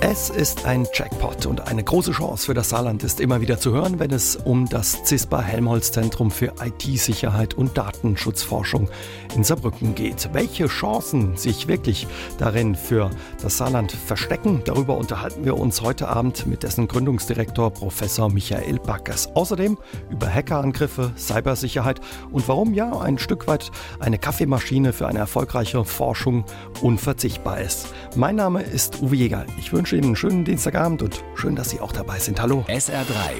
Es ist ein Jackpot und eine große Chance für das Saarland ist immer wieder zu hören, wenn es um das CISPA Helmholtz Zentrum für IT-Sicherheit und Datenschutzforschung in Saarbrücken geht. Welche Chancen sich wirklich darin für das Saarland verstecken, darüber unterhalten wir uns heute Abend mit dessen Gründungsdirektor Professor Michael Backers. Außerdem über Hackerangriffe, Cybersicherheit und warum ja ein Stück weit eine Kaffeemaschine für eine erfolgreiche Forschung unverzichtbar ist. Mein Name ist Uwe Jäger. Ich wünsche Ihnen einen schönen Dienstagabend und schön, dass Sie auch dabei sind. Hallo. SR3.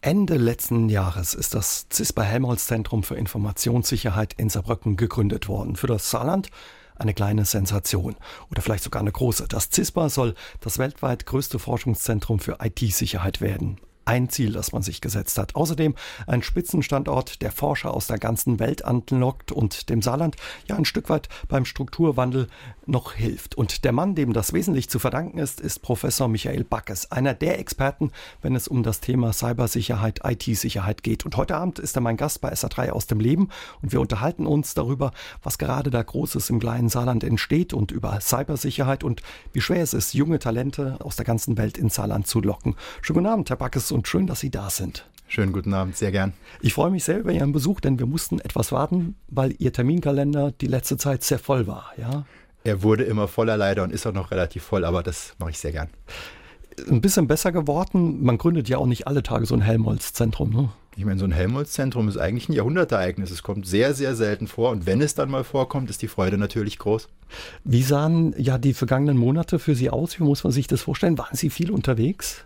Ende letzten Jahres ist das CISPA Helmholtz Zentrum für Informationssicherheit in Saarbrücken gegründet worden. Für das Saarland eine kleine Sensation oder vielleicht sogar eine große. Das CISPA soll das weltweit größte Forschungszentrum für IT-Sicherheit werden ein Ziel, das man sich gesetzt hat. Außerdem ein Spitzenstandort, der Forscher aus der ganzen Welt anlockt und dem Saarland ja ein Stück weit beim Strukturwandel noch hilft. Und der Mann, dem das wesentlich zu verdanken ist, ist Professor Michael Backes, einer der Experten, wenn es um das Thema Cybersicherheit, IT-Sicherheit geht. Und heute Abend ist er mein Gast bei SA3 aus dem Leben und wir unterhalten uns darüber, was gerade da Großes im kleinen Saarland entsteht und über Cybersicherheit und wie schwer es ist, junge Talente aus der ganzen Welt ins Saarland zu locken. Schönen guten Abend, Herr Backes und schön, dass Sie da sind. Schönen guten Abend, sehr gern. Ich freue mich sehr über Ihren Besuch, denn wir mussten etwas warten, weil Ihr Terminkalender die letzte Zeit sehr voll war. Ja? Er wurde immer voller leider und ist auch noch relativ voll, aber das mache ich sehr gern. Ein bisschen besser geworden. Man gründet ja auch nicht alle Tage so ein Helmholtz-Zentrum. Ne? Ich meine, so ein Helmholtz-Zentrum ist eigentlich ein Jahrhundertereignis. Es kommt sehr, sehr selten vor. Und wenn es dann mal vorkommt, ist die Freude natürlich groß. Wie sahen ja die vergangenen Monate für Sie aus? Wie muss man sich das vorstellen? Waren Sie viel unterwegs?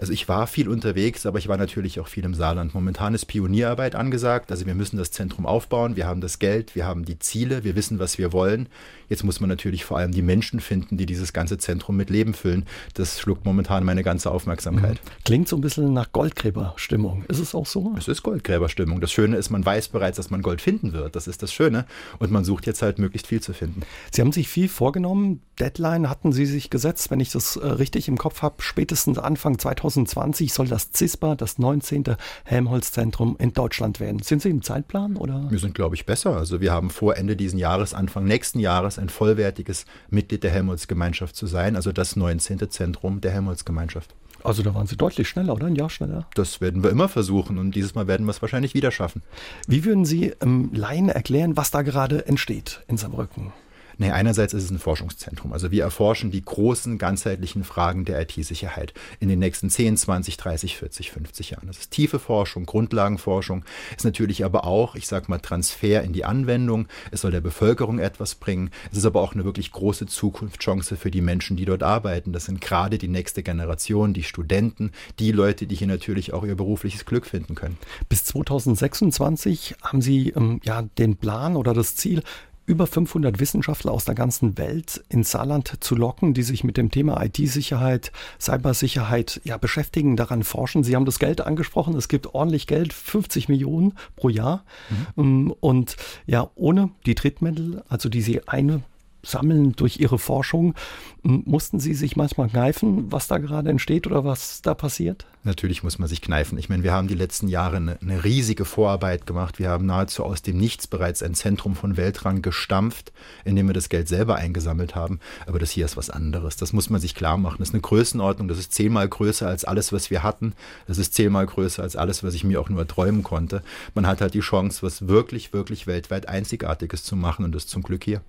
Also ich war viel unterwegs, aber ich war natürlich auch viel im Saarland. Momentan ist Pionierarbeit angesagt. Also wir müssen das Zentrum aufbauen. Wir haben das Geld, wir haben die Ziele, wir wissen, was wir wollen. Jetzt muss man natürlich vor allem die Menschen finden, die dieses ganze Zentrum mit Leben füllen. Das schluckt momentan meine ganze Aufmerksamkeit. Mhm. Klingt so ein bisschen nach Goldgräberstimmung. Ist es auch so? Es ist Goldgräberstimmung. Das Schöne ist, man weiß bereits, dass man Gold finden wird. Das ist das Schöne. Und man sucht jetzt halt möglichst viel zu finden. Sie haben sich viel vorgenommen. Deadline hatten Sie sich gesetzt, wenn ich das äh, richtig im Kopf habe. Spätestens Anfang 2020 soll das CISPA, das 19. Helmholtz-Zentrum in Deutschland werden. Sind Sie im Zeitplan? Oder? Wir sind, glaube ich, besser. Also wir haben vor Ende diesen Jahres, Anfang nächsten Jahres ein vollwertiges Mitglied der Helmholtz-Gemeinschaft zu sein, also das 19. Zentrum der Helmholtz-Gemeinschaft. Also da waren Sie deutlich schneller, oder? Ein Jahr schneller? Das werden wir immer versuchen und dieses Mal werden wir es wahrscheinlich wieder schaffen. Wie würden Sie ähm, Laien erklären, was da gerade entsteht in Saarbrücken? Nee, einerseits ist es ein Forschungszentrum. Also wir erforschen die großen, ganzheitlichen Fragen der IT-Sicherheit in den nächsten 10, 20, 30, 40, 50 Jahren. Das ist tiefe Forschung, Grundlagenforschung, ist natürlich aber auch, ich sag mal, Transfer in die Anwendung. Es soll der Bevölkerung etwas bringen. Es ist aber auch eine wirklich große Zukunftschance für die Menschen, die dort arbeiten. Das sind gerade die nächste Generation, die Studenten, die Leute, die hier natürlich auch ihr berufliches Glück finden können. Bis 2026 haben Sie ähm, ja den Plan oder das Ziel, über 500 Wissenschaftler aus der ganzen Welt ins Saarland zu locken, die sich mit dem Thema IT-Sicherheit, Cybersicherheit ja, beschäftigen, daran forschen. Sie haben das Geld angesprochen. Es gibt ordentlich Geld, 50 Millionen pro Jahr. Mhm. Und ja, ohne die Drittmittel, also die Sie eine sammeln durch ihre Forschung. Mussten Sie sich manchmal kneifen, was da gerade entsteht oder was da passiert? Natürlich muss man sich kneifen. Ich meine, wir haben die letzten Jahre eine, eine, riesige Vorarbeit gemacht. Wir haben nahezu aus dem Nichts bereits ein Zentrum von Weltrang gestampft, in dem wir das Geld selber eingesammelt haben. Aber das hier ist was anderes. Das muss man sich klar machen. Das ist eine Größenordnung. Das ist zehnmal größer als alles, was wir hatten. Das ist zehnmal größer als alles, was ich mir auch nur träumen konnte. Man hat halt die Chance, was wirklich, wirklich weltweit Einzigartiges zu machen und das zum Glück hier.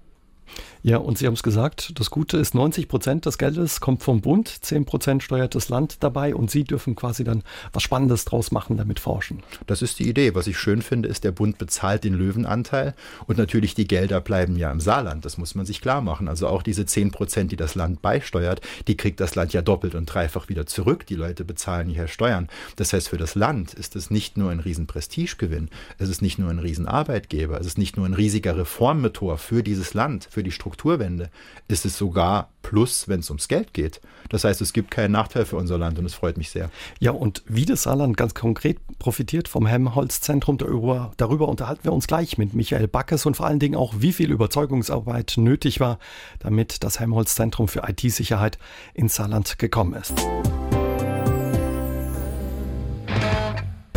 Ja, und Sie haben es gesagt, das Gute ist, 90 Prozent des Geldes kommt vom Bund, 10 Prozent steuert das Land dabei und Sie dürfen quasi dann was Spannendes draus machen, damit forschen. Das ist die Idee. Was ich schön finde, ist, der Bund bezahlt den Löwenanteil und natürlich die Gelder bleiben ja im Saarland. Das muss man sich klar machen. Also auch diese 10 Prozent, die das Land beisteuert, die kriegt das Land ja doppelt und dreifach wieder zurück. Die Leute bezahlen hierher Steuern. Das heißt, für das Land ist es nicht nur ein riesen Prestigegewinn, es ist nicht nur ein riesen Arbeitgeber, es ist nicht nur ein riesiger Reformmotor für dieses Land, für die Strukturwende, ist es sogar Plus, wenn es ums Geld geht. Das heißt, es gibt keinen Nachteil für unser Land und es freut mich sehr. Ja, und wie das Saarland ganz konkret profitiert vom Helmholtz-Zentrum, darüber, darüber unterhalten wir uns gleich mit Michael Backes und vor allen Dingen auch, wie viel Überzeugungsarbeit nötig war, damit das Helmholtz-Zentrum für IT-Sicherheit ins Saarland gekommen ist.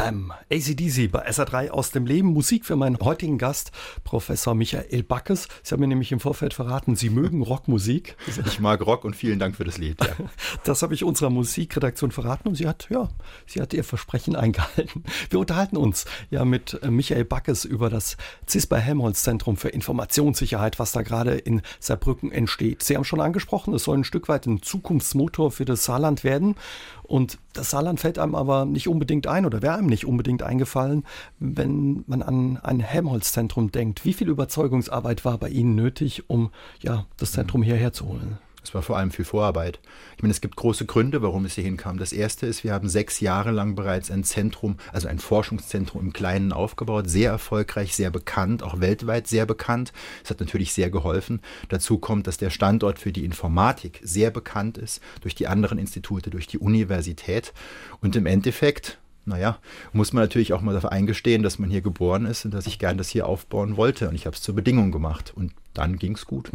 Bam, ACDC bei SA3 aus dem Leben. Musik für meinen heutigen Gast, Professor Michael Backes. Sie haben mir nämlich im Vorfeld verraten, Sie mögen Rockmusik. Ich mag Rock und vielen Dank für das Lied. Ja. Das habe ich unserer Musikredaktion verraten und sie hat, ja, sie hat ihr Versprechen eingehalten. Wir unterhalten uns ja mit äh, Michael Backes über das CISPA Helmholtz Zentrum für Informationssicherheit, was da gerade in Saarbrücken entsteht. Sie haben schon angesprochen, es soll ein Stück weit ein Zukunftsmotor für das Saarland werden. Und das Saarland fällt einem aber nicht unbedingt ein oder wäre einem nicht unbedingt eingefallen, wenn man an ein Helmholtz-Zentrum denkt. Wie viel Überzeugungsarbeit war bei Ihnen nötig, um ja, das Zentrum hierher zu holen? Es war vor allem viel Vorarbeit. Ich meine, es gibt große Gründe, warum es hier hinkam. Das erste ist, wir haben sechs Jahre lang bereits ein Zentrum, also ein Forschungszentrum im Kleinen aufgebaut, sehr erfolgreich, sehr bekannt, auch weltweit sehr bekannt. Es hat natürlich sehr geholfen. Dazu kommt, dass der Standort für die Informatik sehr bekannt ist, durch die anderen Institute, durch die Universität. Und im Endeffekt, naja, muss man natürlich auch mal dafür eingestehen, dass man hier geboren ist und dass ich gern das hier aufbauen wollte. Und ich habe es zur Bedingung gemacht. Und dann ging es gut.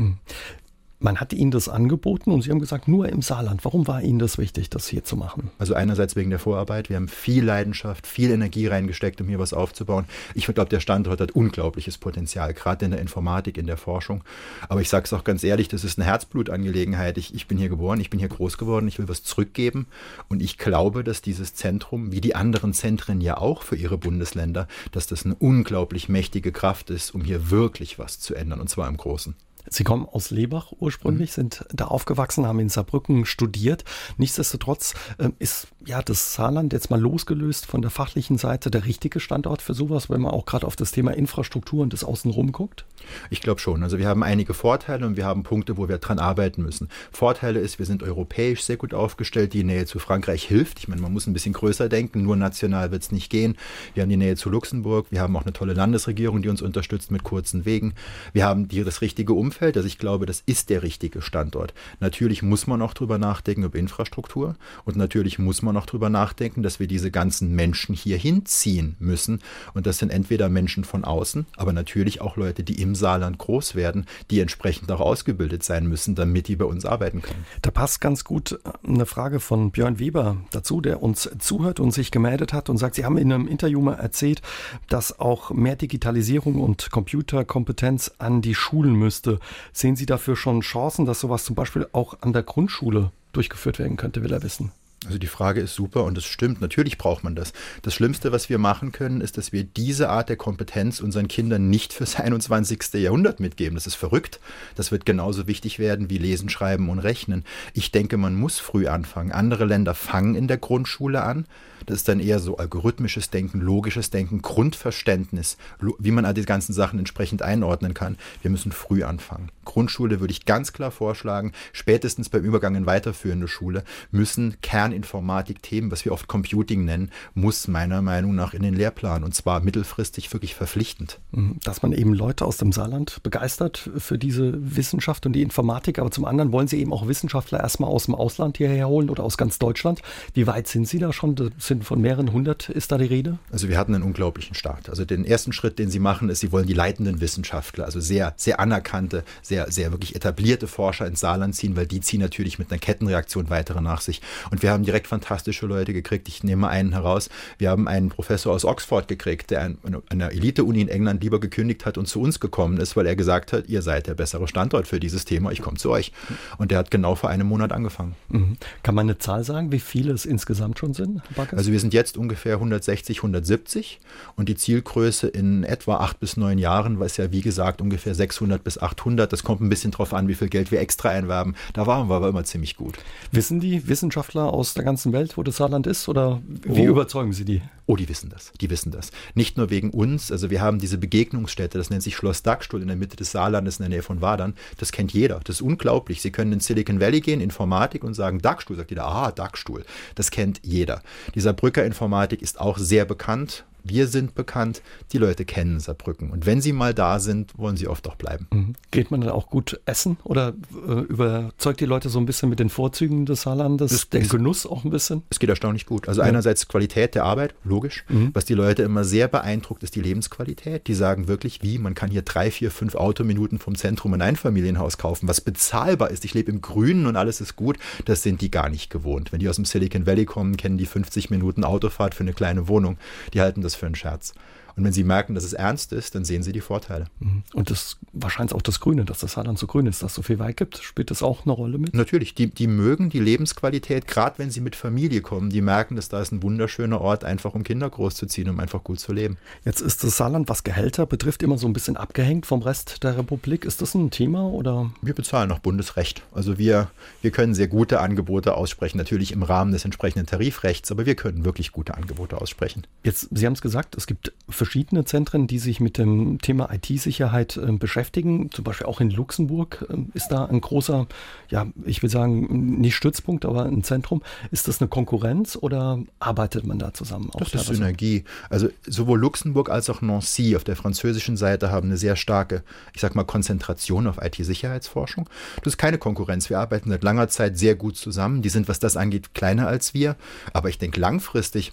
Man hat Ihnen das angeboten und Sie haben gesagt, nur im Saarland. Warum war Ihnen das wichtig, das hier zu machen? Also einerseits wegen der Vorarbeit. Wir haben viel Leidenschaft, viel Energie reingesteckt, um hier was aufzubauen. Ich glaube, der Standort hat unglaubliches Potenzial, gerade in der Informatik, in der Forschung. Aber ich sage es auch ganz ehrlich, das ist eine Herzblutangelegenheit. Ich, ich bin hier geboren, ich bin hier groß geworden, ich will was zurückgeben. Und ich glaube, dass dieses Zentrum, wie die anderen Zentren ja auch für ihre Bundesländer, dass das eine unglaublich mächtige Kraft ist, um hier wirklich was zu ändern, und zwar im Großen. Sie kommen aus Lebach ursprünglich, mhm. sind da aufgewachsen, haben in Saarbrücken studiert. Nichtsdestotrotz äh, ist ja das Saarland jetzt mal losgelöst von der fachlichen Seite der richtige Standort für sowas, wenn man auch gerade auf das Thema Infrastruktur und das Außenrum guckt? Ich glaube schon. Also wir haben einige Vorteile und wir haben Punkte, wo wir dran arbeiten müssen. Vorteile ist, wir sind europäisch sehr gut aufgestellt. Die Nähe zu Frankreich hilft. Ich meine, man muss ein bisschen größer denken. Nur national wird es nicht gehen. Wir haben die Nähe zu Luxemburg. Wir haben auch eine tolle Landesregierung, die uns unterstützt mit kurzen Wegen. Wir haben die, das richtige Umfeld. Also ich glaube, das ist der richtige Standort. Natürlich muss man auch drüber nachdenken über Infrastruktur und natürlich muss man auch drüber nachdenken, dass wir diese ganzen Menschen hier hinziehen müssen. Und das sind entweder Menschen von außen, aber natürlich auch Leute, die im Saarland groß werden, die entsprechend auch ausgebildet sein müssen, damit die bei uns arbeiten können. Da passt ganz gut eine Frage von Björn Weber dazu, der uns zuhört und sich gemeldet hat und sagt, Sie haben in einem Interview mal erzählt, dass auch mehr Digitalisierung und Computerkompetenz an die Schulen müsste. Sehen Sie dafür schon Chancen, dass sowas zum Beispiel auch an der Grundschule durchgeführt werden könnte, will er wissen? Also die Frage ist super und es stimmt. Natürlich braucht man das. Das Schlimmste, was wir machen können, ist, dass wir diese Art der Kompetenz unseren Kindern nicht fürs 21. Jahrhundert mitgeben. Das ist verrückt. Das wird genauso wichtig werden wie Lesen, Schreiben und Rechnen. Ich denke, man muss früh anfangen. Andere Länder fangen in der Grundschule an. Das ist dann eher so algorithmisches Denken, logisches Denken, Grundverständnis, wie man all die ganzen Sachen entsprechend einordnen kann. Wir müssen früh anfangen. Grundschule würde ich ganz klar vorschlagen, spätestens beim Übergang in weiterführende Schule müssen Kerninformatik-Themen, was wir oft Computing nennen, muss meiner Meinung nach in den Lehrplan und zwar mittelfristig wirklich verpflichtend. Mhm. Dass man eben Leute aus dem Saarland begeistert für diese Wissenschaft und die Informatik, aber zum anderen wollen Sie eben auch Wissenschaftler erstmal aus dem Ausland hierher holen oder aus ganz Deutschland. Wie weit sind Sie da schon? Das sind von mehreren hundert, ist da die Rede? Also wir hatten einen unglaublichen Start. Also den ersten Schritt, den Sie machen, ist, Sie wollen die leitenden Wissenschaftler, also sehr, sehr anerkannte, sehr sehr, sehr wirklich etablierte Forscher ins Saarland ziehen, weil die ziehen natürlich mit einer Kettenreaktion weitere nach sich. Und wir haben direkt fantastische Leute gekriegt. Ich nehme einen heraus. Wir haben einen Professor aus Oxford gekriegt, der an einer Elite-Uni in England lieber gekündigt hat und zu uns gekommen ist, weil er gesagt hat, ihr seid der bessere Standort für dieses Thema, ich komme zu euch. Und der hat genau vor einem Monat angefangen. Mhm. Kann man eine Zahl sagen, wie viele es insgesamt schon sind? Also wir sind jetzt ungefähr 160, 170 und die Zielgröße in etwa acht bis neun Jahren, was ja wie gesagt ungefähr 600 bis 800. Das kommt ein bisschen drauf an, wie viel Geld wir extra einwerben. Da waren wir aber immer ziemlich gut. Wissen die Wissenschaftler aus der ganzen Welt, wo das Saarland ist? Oder wie oh. überzeugen sie die? Oh, die wissen das. Die wissen das. Nicht nur wegen uns. Also wir haben diese Begegnungsstätte, das nennt sich Schloss Dachstuhl in der Mitte des Saarlandes in der Nähe von Wadern. Das kennt jeder. Das ist unglaublich. Sie können in Silicon Valley gehen, Informatik und sagen Dachstuhl. Sagt jeder, aha, Dachstuhl. Das kennt jeder. Dieser Brücker Informatik ist auch sehr bekannt Wir sind bekannt, die Leute kennen Saarbrücken. Und wenn sie mal da sind, wollen sie oft auch bleiben. Mhm. Geht man dann auch gut essen oder äh, überzeugt die Leute so ein bisschen mit den Vorzügen des Saarlandes, es, den Genuss auch ein bisschen? Es geht erstaunlich gut. Also ja. einerseits Qualität der Arbeit, logisch. Mhm. Was die Leute immer sehr beeindruckt, ist die Lebensqualität. Die sagen wirklich, wie, man kann hier drei, vier, fünf Autominuten vom Zentrum ein Einfamilienhaus kaufen, was bezahlbar ist. Ich lebe im Grünen und alles ist gut. Das sind die gar nicht gewohnt. Wenn die aus dem Silicon Valley kommen, kennen die 50 Minuten Autofahrt für eine kleine Wohnung. Die halten das für einen Scherz. Und wenn sie merken, dass es ernst ist, dann sehen sie die Vorteile. Mhm. Und das wahrscheinlich auch das Grüne, dass das Saarland so grün ist, dass es so viel Wald gibt, spielt das auch eine Rolle mit? Natürlich, die, die mögen die Lebensqualität, gerade wenn sie mit Familie kommen, die merken, dass da ist ein wunderschöner Ort, einfach um Kinder großzuziehen, um einfach gut zu leben. Jetzt ist das Saarland, was Gehälter betrifft, immer so ein bisschen abgehängt vom Rest der Republik. Ist das ein Thema oder? Wir bezahlen nach Bundesrecht. Also wir, wir können sehr gute Angebote aussprechen, natürlich im Rahmen des entsprechenden Tarifrechts, aber wir können wirklich gute Angebote aussprechen. Jetzt, Sie haben es gesagt, es gibt verschiedene Zentren, die sich mit dem Thema IT-Sicherheit äh, beschäftigen. Zum Beispiel auch in Luxemburg äh, ist da ein großer, ja, ich will sagen, nicht Stützpunkt, aber ein Zentrum. Ist das eine Konkurrenz oder arbeitet man da zusammen? das ist Synergie. Also sowohl Luxemburg als auch Nancy auf der französischen Seite haben eine sehr starke, ich sag mal, Konzentration auf IT-Sicherheitsforschung. Das ist keine Konkurrenz. Wir arbeiten seit langer Zeit sehr gut zusammen. Die sind, was das angeht, kleiner als wir. Aber ich denke, langfristig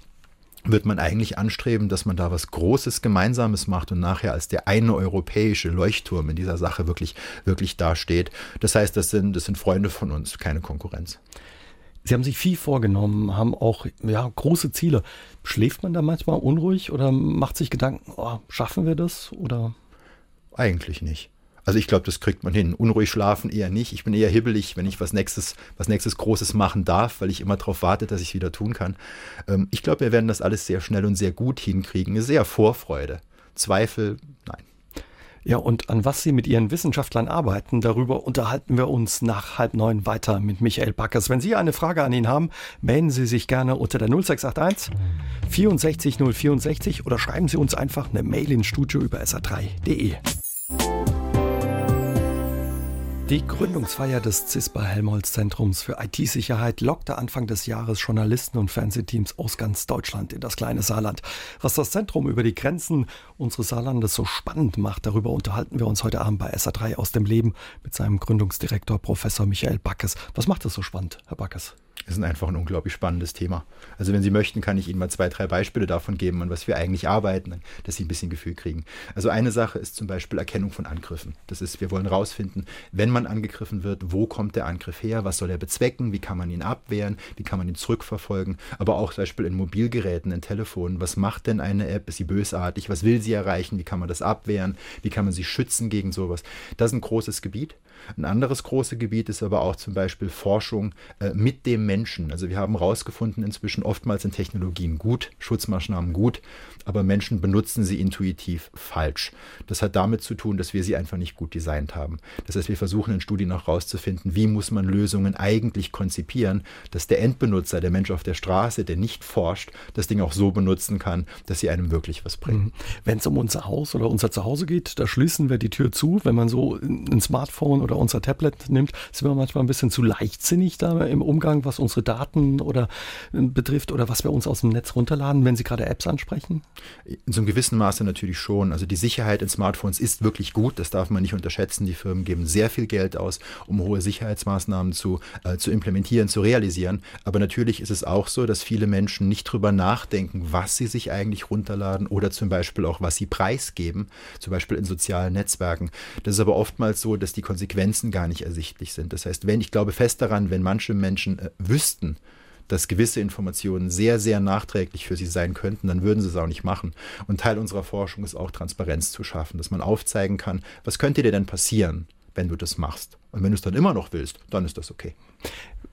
wird man eigentlich anstreben, dass man da was Großes Gemeinsames macht und nachher als der eine europäische Leuchtturm in dieser Sache wirklich, wirklich dasteht. Das heißt, das sind, das sind Freunde von uns, keine Konkurrenz. Sie haben sich viel vorgenommen, haben auch ja, große Ziele. Schläft man da manchmal unruhig oder macht sich Gedanken, oh, schaffen wir das? Oder? Eigentlich nicht. Also ich glaube, das kriegt man hin. Unruhig schlafen eher nicht. Ich bin eher hibbelig, wenn ich was nächstes, was nächstes Großes machen darf, weil ich immer darauf warte, dass ich es wieder tun kann. Ähm, ich glaube, wir werden das alles sehr schnell und sehr gut hinkriegen. Sehr Vorfreude. Zweifel, nein. Ja, und an was Sie mit Ihren Wissenschaftlern arbeiten, darüber unterhalten wir uns nach halb neun weiter mit Michael Backers. Wenn Sie eine Frage an ihn haben, melden Sie sich gerne unter der 0681 64 064 oder schreiben Sie uns einfach eine Mail ins Studio über sa3.de. Die Gründungsfeier des CISPA Helmholtz Zentrums für IT-Sicherheit lockte Anfang des Jahres Journalisten und Fernsehteams aus ganz Deutschland in das kleine Saarland. Was das Zentrum über die Grenzen unseres Saarlandes so spannend macht, darüber unterhalten wir uns heute Abend bei SA3 aus dem Leben mit seinem Gründungsdirektor Professor Michael Backes. Was macht das so spannend, Herr Backes? Ist einfach ein unglaublich spannendes Thema. Also wenn Sie möchten, kann ich Ihnen mal zwei, drei Beispiele davon geben, an was wir eigentlich arbeiten, dass Sie ein bisschen Gefühl kriegen. Also eine Sache ist zum Beispiel Erkennung von Angriffen. Das ist, wir wollen herausfinden, wenn man angegriffen wird, wo kommt der Angriff her, was soll er bezwecken, wie kann man ihn abwehren, wie kann man ihn zurückverfolgen, aber auch zum Beispiel in Mobilgeräten, in Telefonen, was macht denn eine App, ist sie bösartig, was will sie erreichen, wie kann man das abwehren, wie kann man sie schützen gegen sowas. Das ist ein großes Gebiet. Ein anderes großes Gebiet ist aber auch zum Beispiel Forschung äh, mit dem Menschen. Also wir haben herausgefunden, inzwischen oftmals sind Technologien gut, Schutzmaßnahmen gut, aber Menschen benutzen sie intuitiv falsch. Das hat damit zu tun, dass wir sie einfach nicht gut designt haben. Das heißt, wir versuchen in Studien auch herauszufinden, wie muss man Lösungen eigentlich konzipieren, dass der Endbenutzer, der Mensch auf der Straße, der nicht forscht, das Ding auch so benutzen kann, dass sie einem wirklich was bringen. Mhm. Wenn es um unser Haus oder unser Zuhause geht, da schließen wir die Tür zu. Wenn man so ein Smartphone oder unser Tablet nimmt, sind wir manchmal ein bisschen zu leichtsinnig da im Umgang, was unsere Daten oder äh, betrifft oder was wir uns aus dem Netz runterladen, wenn Sie gerade Apps ansprechen? In so einem gewissen Maße natürlich schon. Also die Sicherheit in Smartphones ist wirklich gut, das darf man nicht unterschätzen. Die Firmen geben sehr viel Geld aus, um hohe Sicherheitsmaßnahmen zu, äh, zu implementieren, zu realisieren. Aber natürlich ist es auch so, dass viele Menschen nicht drüber nachdenken, was sie sich eigentlich runterladen oder zum Beispiel auch, was sie preisgeben, zum Beispiel in sozialen Netzwerken. Das ist aber oftmals so, dass die Konsequenzen gar nicht ersichtlich sind. Das heißt, wenn ich glaube fest daran, wenn manche Menschen äh, wüssten, dass gewisse Informationen sehr, sehr nachträglich für sie sein könnten, dann würden sie es auch nicht machen. Und Teil unserer Forschung ist auch Transparenz zu schaffen, dass man aufzeigen kann, was könnte dir denn passieren, wenn du das machst. Und wenn du es dann immer noch willst, dann ist das okay.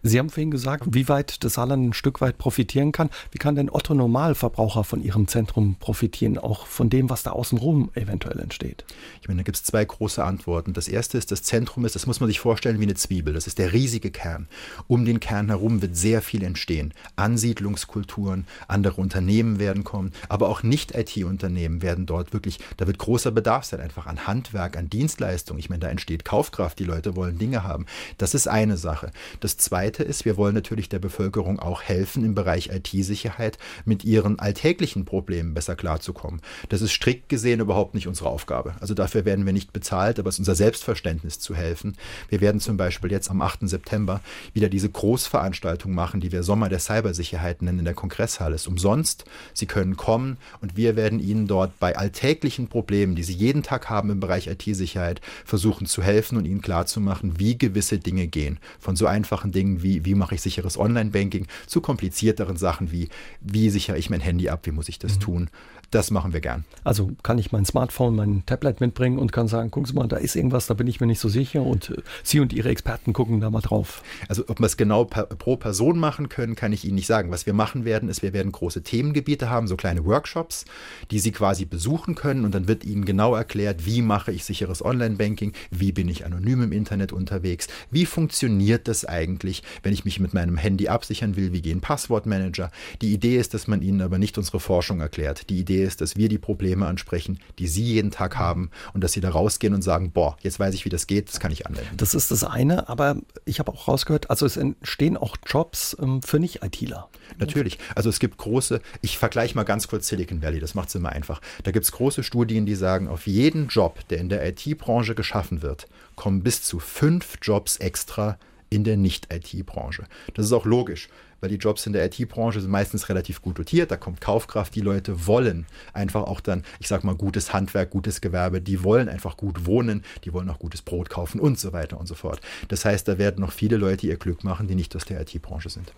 Sie haben vorhin gesagt, wie weit das Saarland ein Stück weit profitieren kann. Wie kann denn Otto Normalverbraucher von Ihrem Zentrum profitieren, auch von dem, was da außenrum eventuell entsteht? Ich meine, da gibt es zwei große Antworten. Das erste ist, das Zentrum ist, das muss man sich vorstellen wie eine Zwiebel. Das ist der riesige Kern. Um den Kern herum wird sehr viel entstehen. Ansiedlungskulturen, andere Unternehmen werden kommen, aber auch Nicht-IT-Unternehmen werden dort wirklich, da wird großer Bedarf sein, einfach an Handwerk, an Dienstleistung. Ich meine, da entsteht Kaufkraft, die Leute wollen Dinge haben. Das ist eine Sache. Das zweite Zweite ist, wir wollen natürlich der Bevölkerung auch helfen, im Bereich IT-Sicherheit mit ihren alltäglichen Problemen besser klarzukommen. Das ist strikt gesehen überhaupt nicht unsere Aufgabe. Also dafür werden wir nicht bezahlt, aber es ist unser Selbstverständnis zu helfen. Wir werden zum Beispiel jetzt am 8. September wieder diese Großveranstaltung machen, die wir Sommer der Cybersicherheit nennen in der Kongresshalle. Es ist umsonst. Sie können kommen und wir werden Ihnen dort bei alltäglichen Problemen, die Sie jeden Tag haben im Bereich IT-Sicherheit, versuchen zu helfen und Ihnen klarzumachen, wie gewisse Dinge gehen. Von so einfachen Dingen wie, wie mache ich sicheres Online-Banking, zu komplizierteren Sachen wie, wie sichere ich mein Handy ab, wie muss ich das mhm. tun. Das machen wir gern. Also kann ich mein Smartphone, mein Tablet mitbringen und kann sagen, gucken Sie mal, da ist irgendwas, da bin ich mir nicht so sicher und äh, Sie und Ihre Experten gucken da mal drauf. Also ob wir es genau pro Person machen können, kann ich Ihnen nicht sagen. Was wir machen werden, ist, wir werden große Themengebiete haben, so kleine Workshops, die Sie quasi besuchen können und dann wird Ihnen genau erklärt, wie mache ich sicheres Online-Banking, wie bin ich anonym im Internet unterwegs, wie funktioniert das eigentlich, wenn ich mich mit meinem Handy absichern will, wie gehen Passwortmanager. Die Idee ist, dass man Ihnen aber nicht unsere Forschung erklärt. Die Idee ist, dass wir die Probleme ansprechen, die Sie jeden Tag haben und dass Sie da rausgehen und sagen, boah, jetzt weiß ich, wie das geht, das kann ich anwenden. Das ist das eine, aber ich habe auch rausgehört, also es entstehen auch Jobs ähm, für Nicht-ITler. Natürlich. Also es gibt große, ich vergleiche mal ganz kurz Silicon Valley, das macht es immer einfach. Da gibt es große Studien, die sagen, auf jeden Job, der in der IT-Branche geschaffen wird, kommen bis zu fünf Jobs extra in der Nicht-IT-Branche. Das ist auch logisch weil die Jobs in der IT-Branche sind meistens relativ gut dotiert, da kommt Kaufkraft, die Leute wollen einfach auch dann, ich sag mal, gutes Handwerk, gutes Gewerbe, die wollen einfach gut wohnen, die wollen auch gutes Brot kaufen und so weiter und so fort. Das heißt, da werden noch viele Leute ihr Glück machen, die nicht aus der IT-Branche sind.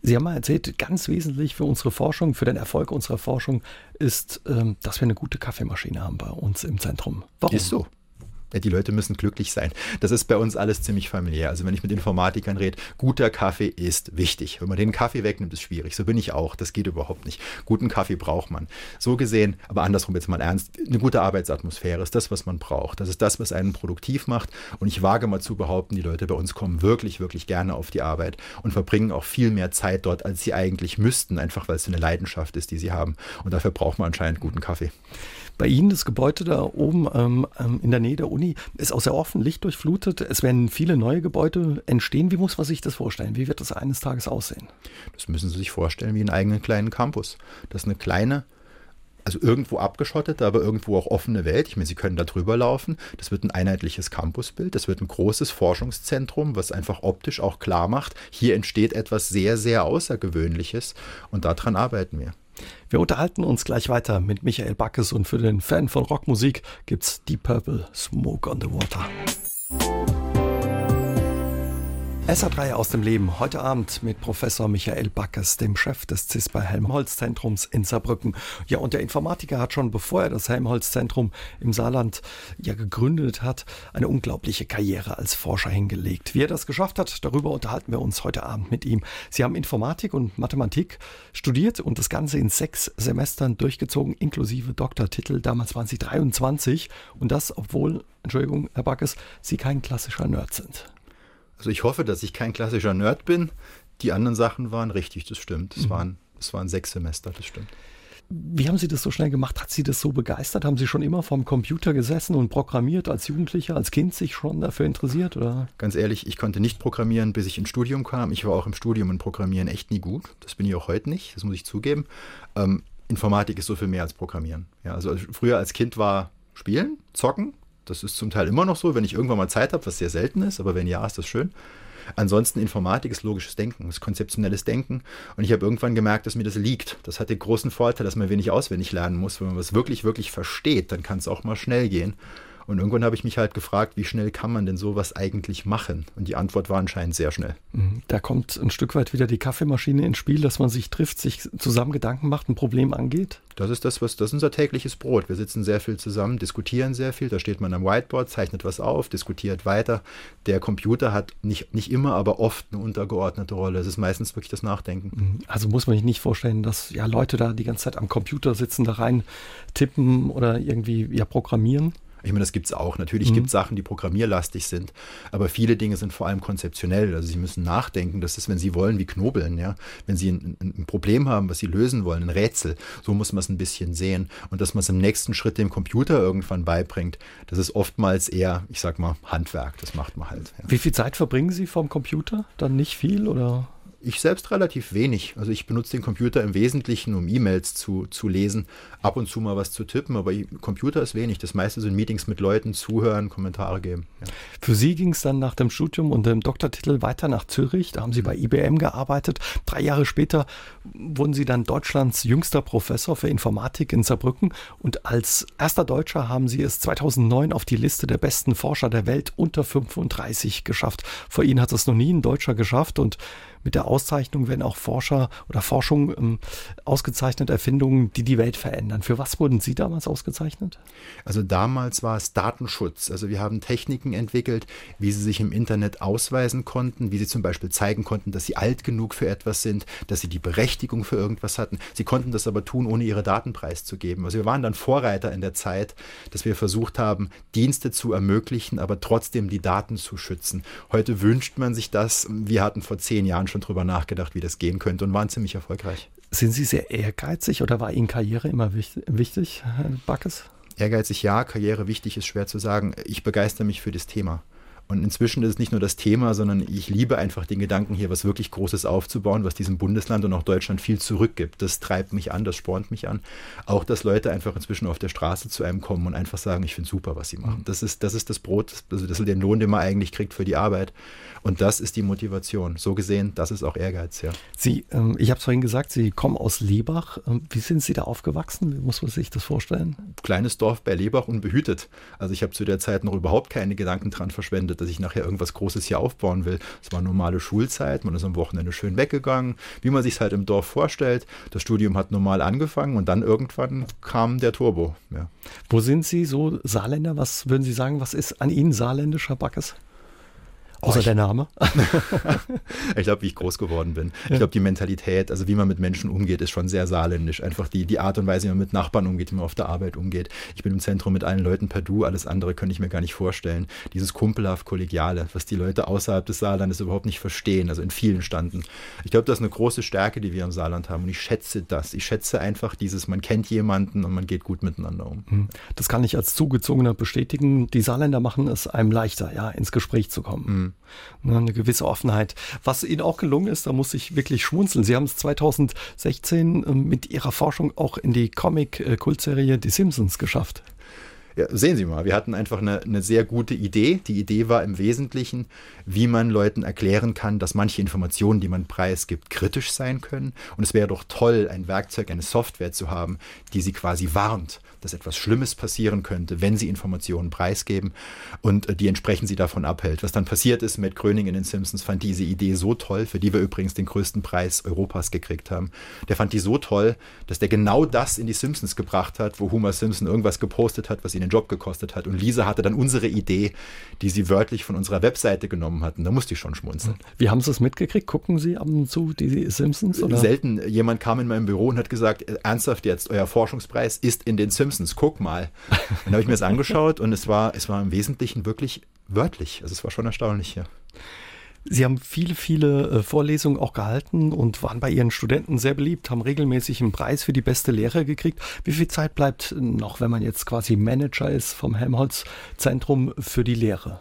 Sie haben mal erzählt, ganz wesentlich für unsere Forschung, für den Erfolg unserer Forschung ist, ähm, dass wir eine gute Kaffeemaschine haben bei uns im Zentrum. Warum? Ist so die Leute müssen glücklich sein. Das ist bei uns alles ziemlich familiär. Also wenn ich mit Informatikern rede, guter Kaffee ist wichtig. Wenn man den Kaffee wegnimmt, ist schwierig. So bin ich auch. Das geht überhaupt nicht. Guten Kaffee braucht man. So gesehen, aber andersrum jetzt mal ernst, eine gute Arbeitsatmosphäre ist das, was man braucht. Das ist das, was einen produktiv macht. Und ich wage mal zu behaupten, die Leute bei uns kommen wirklich, wirklich gerne auf die Arbeit und verbringen auch viel mehr Zeit dort, als sie eigentlich müssten, einfach weil es eine Leidenschaft ist, die sie haben. Und dafür braucht man anscheinend guten Kaffee. Bei Ihnen das Gebäude da oben ähm, ähm, in der Nähe der Uni ist auch sehr offen, lichtdurchflutet. Es werden viele neue Gebäude entstehen. Wie muss man sich das vorstellen? Wie wird das eines Tages aussehen? Das müssen Sie sich vorstellen wie einen eigenen kleinen Campus. Das ist eine kleine also irgendwo abgeschottete, aber irgendwo auch offene Welt. Ich meine, Sie können da drüber laufen. Das wird ein einheitliches Campusbild. Das wird ein großes Forschungszentrum, was einfach optisch auch klar macht, hier entsteht etwas sehr, sehr Außergewöhnliches und daran arbeiten wir. Wir unterhalten uns gleich weiter mit Michael Backes und für den Fan von Rockmusik gibt's Deep Purple Smoke on the Water. SA3 aus dem Leben. Heute Abend mit Professor Michael Backes, dem Chef des CISPA Helmholtz-Zentrums in Saarbrücken. Ja, und der Informatiker hat schon, bevor er das Helmholtz-Zentrum im Saarland ja gegründet hat, eine unglaubliche Karriere als Forscher hingelegt. Wie er das geschafft hat, darüber unterhalten wir uns heute Abend mit ihm. Sie haben Informatik und Mathematik studiert und das Ganze in sechs Semestern durchgezogen, inklusive Doktortitel. Damals waren Sie 23 und das, obwohl, Entschuldigung, Herr Backes, Sie kein klassischer Nerd sind. Also ich hoffe, dass ich kein klassischer Nerd bin. Die anderen Sachen waren richtig, das stimmt. Es, mhm. waren, es waren sechs Semester, das stimmt. Wie haben Sie das so schnell gemacht? Hat Sie das so begeistert? Haben Sie schon immer vom Computer gesessen und programmiert als Jugendlicher, als Kind sich schon dafür interessiert? Oder? Ganz ehrlich, ich konnte nicht programmieren, bis ich ins Studium kam. Ich war auch im Studium in Programmieren echt nie gut. Das bin ich auch heute nicht, das muss ich zugeben. Ähm, Informatik ist so viel mehr als Programmieren. Ja, also früher als Kind war Spielen, Zocken, das ist zum Teil immer noch so, wenn ich irgendwann mal Zeit habe, was sehr selten ist, aber wenn ja, ist das schön. Ansonsten Informatik ist logisches Denken, ist konzeptionelles Denken. Und ich habe irgendwann gemerkt, dass mir das liegt. Das hat den großen Vorteil, dass man wenig auswendig lernen muss. Wenn man was wirklich, wirklich versteht, dann kann es auch mal schnell gehen. Und irgendwann habe ich mich halt gefragt, wie schnell kann man denn sowas eigentlich machen? Und die Antwort war anscheinend sehr schnell. Mhm. Da kommt ein Stück weit wieder die Kaffeemaschine ins Spiel, dass man sich trifft, sich zusammen Gedanken macht, ein Problem angeht. Das ist das, was das ist unser tägliches Brot. Wir sitzen sehr viel zusammen, diskutieren sehr viel. Da steht man am Whiteboard, zeichnet was auf, diskutiert weiter. Der Computer hat nicht, nicht immer, aber oft eine untergeordnete Rolle. Es ist meistens wirklich das Nachdenken. Mhm. Also muss man sich nicht vorstellen, dass ja Leute da die ganze Zeit am Computer sitzen, da rein tippen oder irgendwie ja programmieren. Ich meine, das gibt es auch. Natürlich mhm. gibt es Sachen, die programmierlastig sind, aber viele Dinge sind vor allem konzeptionell. Also Sie müssen nachdenken. Das ist, wenn Sie wollen, wie Knobeln. Ja? Wenn Sie ein, ein Problem haben, was Sie lösen wollen, ein Rätsel, so muss man es ein bisschen sehen. Und dass man es im nächsten Schritt dem Computer irgendwann beibringt, das ist oftmals eher, ich sag mal, Handwerk. Das macht man halt. Ja. Wie viel Zeit verbringen Sie vom Computer? Dann nicht viel oder? Ich selbst relativ wenig. Also ich benutze den Computer im Wesentlichen, um E-Mails zu, zu lesen, ab und zu mal was zu tippen, aber Computer ist wenig. Das meiste sind Meetings mit Leuten, zuhören, Kommentare geben. Ja. Für Sie ging es dann nach dem Studium und dem Doktortitel weiter nach Zürich. Da haben Sie bei IBM gearbeitet. Drei Jahre später wurden Sie dann Deutschlands jüngster Professor für Informatik in Saarbrücken und als erster Deutscher haben Sie es 2009 auf die Liste der besten Forscher der Welt unter 35 geschafft. Vor Ihnen hat es noch nie ein Deutscher geschafft und mit der Auszeichnung werden auch Forscher oder Forschung ähm, ausgezeichnet, Erfindungen, die die Welt verändern. Für was wurden Sie damals ausgezeichnet? Also damals war es Datenschutz. Also wir haben Techniken entwickelt, wie sie sich im Internet ausweisen konnten, wie sie zum Beispiel zeigen konnten, dass sie alt genug für etwas sind, dass sie die Berechtigung für irgendwas hatten. Sie konnten das aber tun, ohne ihre Daten preiszugeben. Also wir waren dann Vorreiter in der Zeit, dass wir versucht haben, Dienste zu ermöglichen, aber trotzdem die Daten zu schützen. Heute wünscht man sich das. Wir hatten vor zehn Jahren schon schon drüber nachgedacht, wie das gehen könnte und waren ziemlich erfolgreich. Sind Sie sehr ehrgeizig oder war Ihnen Karriere immer wichtig, Herr Backes? Ehrgeizig ja, Karriere wichtig ist schwer zu sagen. Ich begeister mich für das Thema. Und inzwischen ist es nicht nur das Thema, sondern ich liebe einfach den Gedanken hier, was wirklich Großes aufzubauen, was diesem Bundesland und auch Deutschland viel zurückgibt. Das treibt mich an, das spornt mich an. Auch, dass Leute einfach inzwischen auf der Straße zu einem kommen und einfach sagen, ich finde super, was sie machen. Das ist, das ist das Brot, also das ist der Lohn, den man eigentlich kriegt für die Arbeit. Und das ist die Motivation. So gesehen, das ist auch Ehrgeiz, ja. Sie, ähm, ich habe es vorhin gesagt, Sie kommen aus Lebach. Ähm, wie sind Sie da aufgewachsen? Wie muss man sich das vorstellen? Kleines Dorf bei Lebach, unbehütet. Also ich habe zu der Zeit noch überhaupt keine Gedanken dran verschwendet, dass ich nachher irgendwas Großes hier aufbauen will. Es war normale Schulzeit, man ist am Wochenende schön weggegangen, wie man sich es halt im Dorf vorstellt. Das Studium hat normal angefangen und dann irgendwann kam der Turbo. Ja. Wo sind Sie so Saarländer? Was würden Sie sagen, was ist an Ihnen saarländischer Backes? Außer der Name? ich glaube, wie ich groß geworden bin. Ich glaube, die Mentalität, also wie man mit Menschen umgeht, ist schon sehr saarländisch. Einfach die, die Art und Weise, wie man mit Nachbarn umgeht, wie man auf der Arbeit umgeht. Ich bin im Zentrum mit allen Leuten per Du, alles andere könnte ich mir gar nicht vorstellen. Dieses kumpelhaft Kollegiale, was die Leute außerhalb des Saarlandes überhaupt nicht verstehen, also in vielen Standen. Ich glaube, das ist eine große Stärke, die wir im Saarland haben und ich schätze das. Ich schätze einfach dieses, man kennt jemanden und man geht gut miteinander um. Hm. Das kann ich als Zugezogener bestätigen. Die Saarländer machen es einem leichter, ja, ins Gespräch zu kommen. Mhm. Ne, eine gewisse Offenheit. Was Ihnen auch gelungen ist, da muss ich wirklich schmunzeln. Sie haben es 2016 ähm, mit Ihrer Forschung auch in die Comic-Kultserie Die Simpsons geschafft. Ja, sehen Sie mal, wir hatten einfach eine, eine, sehr gute Idee. Die Idee war im Wesentlichen, wie man Leuten erklären kann, dass manche Informationen, die man preisgibt, kritisch sein können. Und es wäre doch toll, ein Werkzeug, eine Software zu haben, die sie quasi warnt dass etwas Schlimmes passieren könnte, wenn sie Informationen preisgeben und äh, die entsprechend sie davon abhält. Was dann passiert ist, Matt Gröning in den Simpsons fand diese Idee so toll, für die wir übrigens den größten Preis Europas gekriegt haben. Der fand die so toll, dass der genau das in die Simpsons gebracht hat, wo Homer Simpson irgendwas gepostet hat, was ihn den Job gekostet hat. Und Lisa hatte dann unsere Idee, die sie wörtlich von unserer Webseite genommen hatten. Da musste ich schon schmunzeln. Wie haben Sie es mitgekriegt? Gucken Sie ab und zu die Simpsons? Oder? Selten. Jemand kam in meinem Büro und hat gesagt, äh, ernsthaft jetzt, euer Forschungspreis ist in den Simpsons. Guck mal. Dann habe ich mir das angeschaut und es war, es war im Wesentlichen wirklich wörtlich. Also es war schon erstaunlich hier. Sie haben viele, viele äh, Vorlesungen auch gehalten und waren bei Ihren Studenten sehr beliebt, haben regelmäßig einen Preis für die beste Lehre gekriegt. Wie viel Zeit bleibt noch, wenn man jetzt quasi Manager ist vom Helmholtz-Zentrum für die Lehre?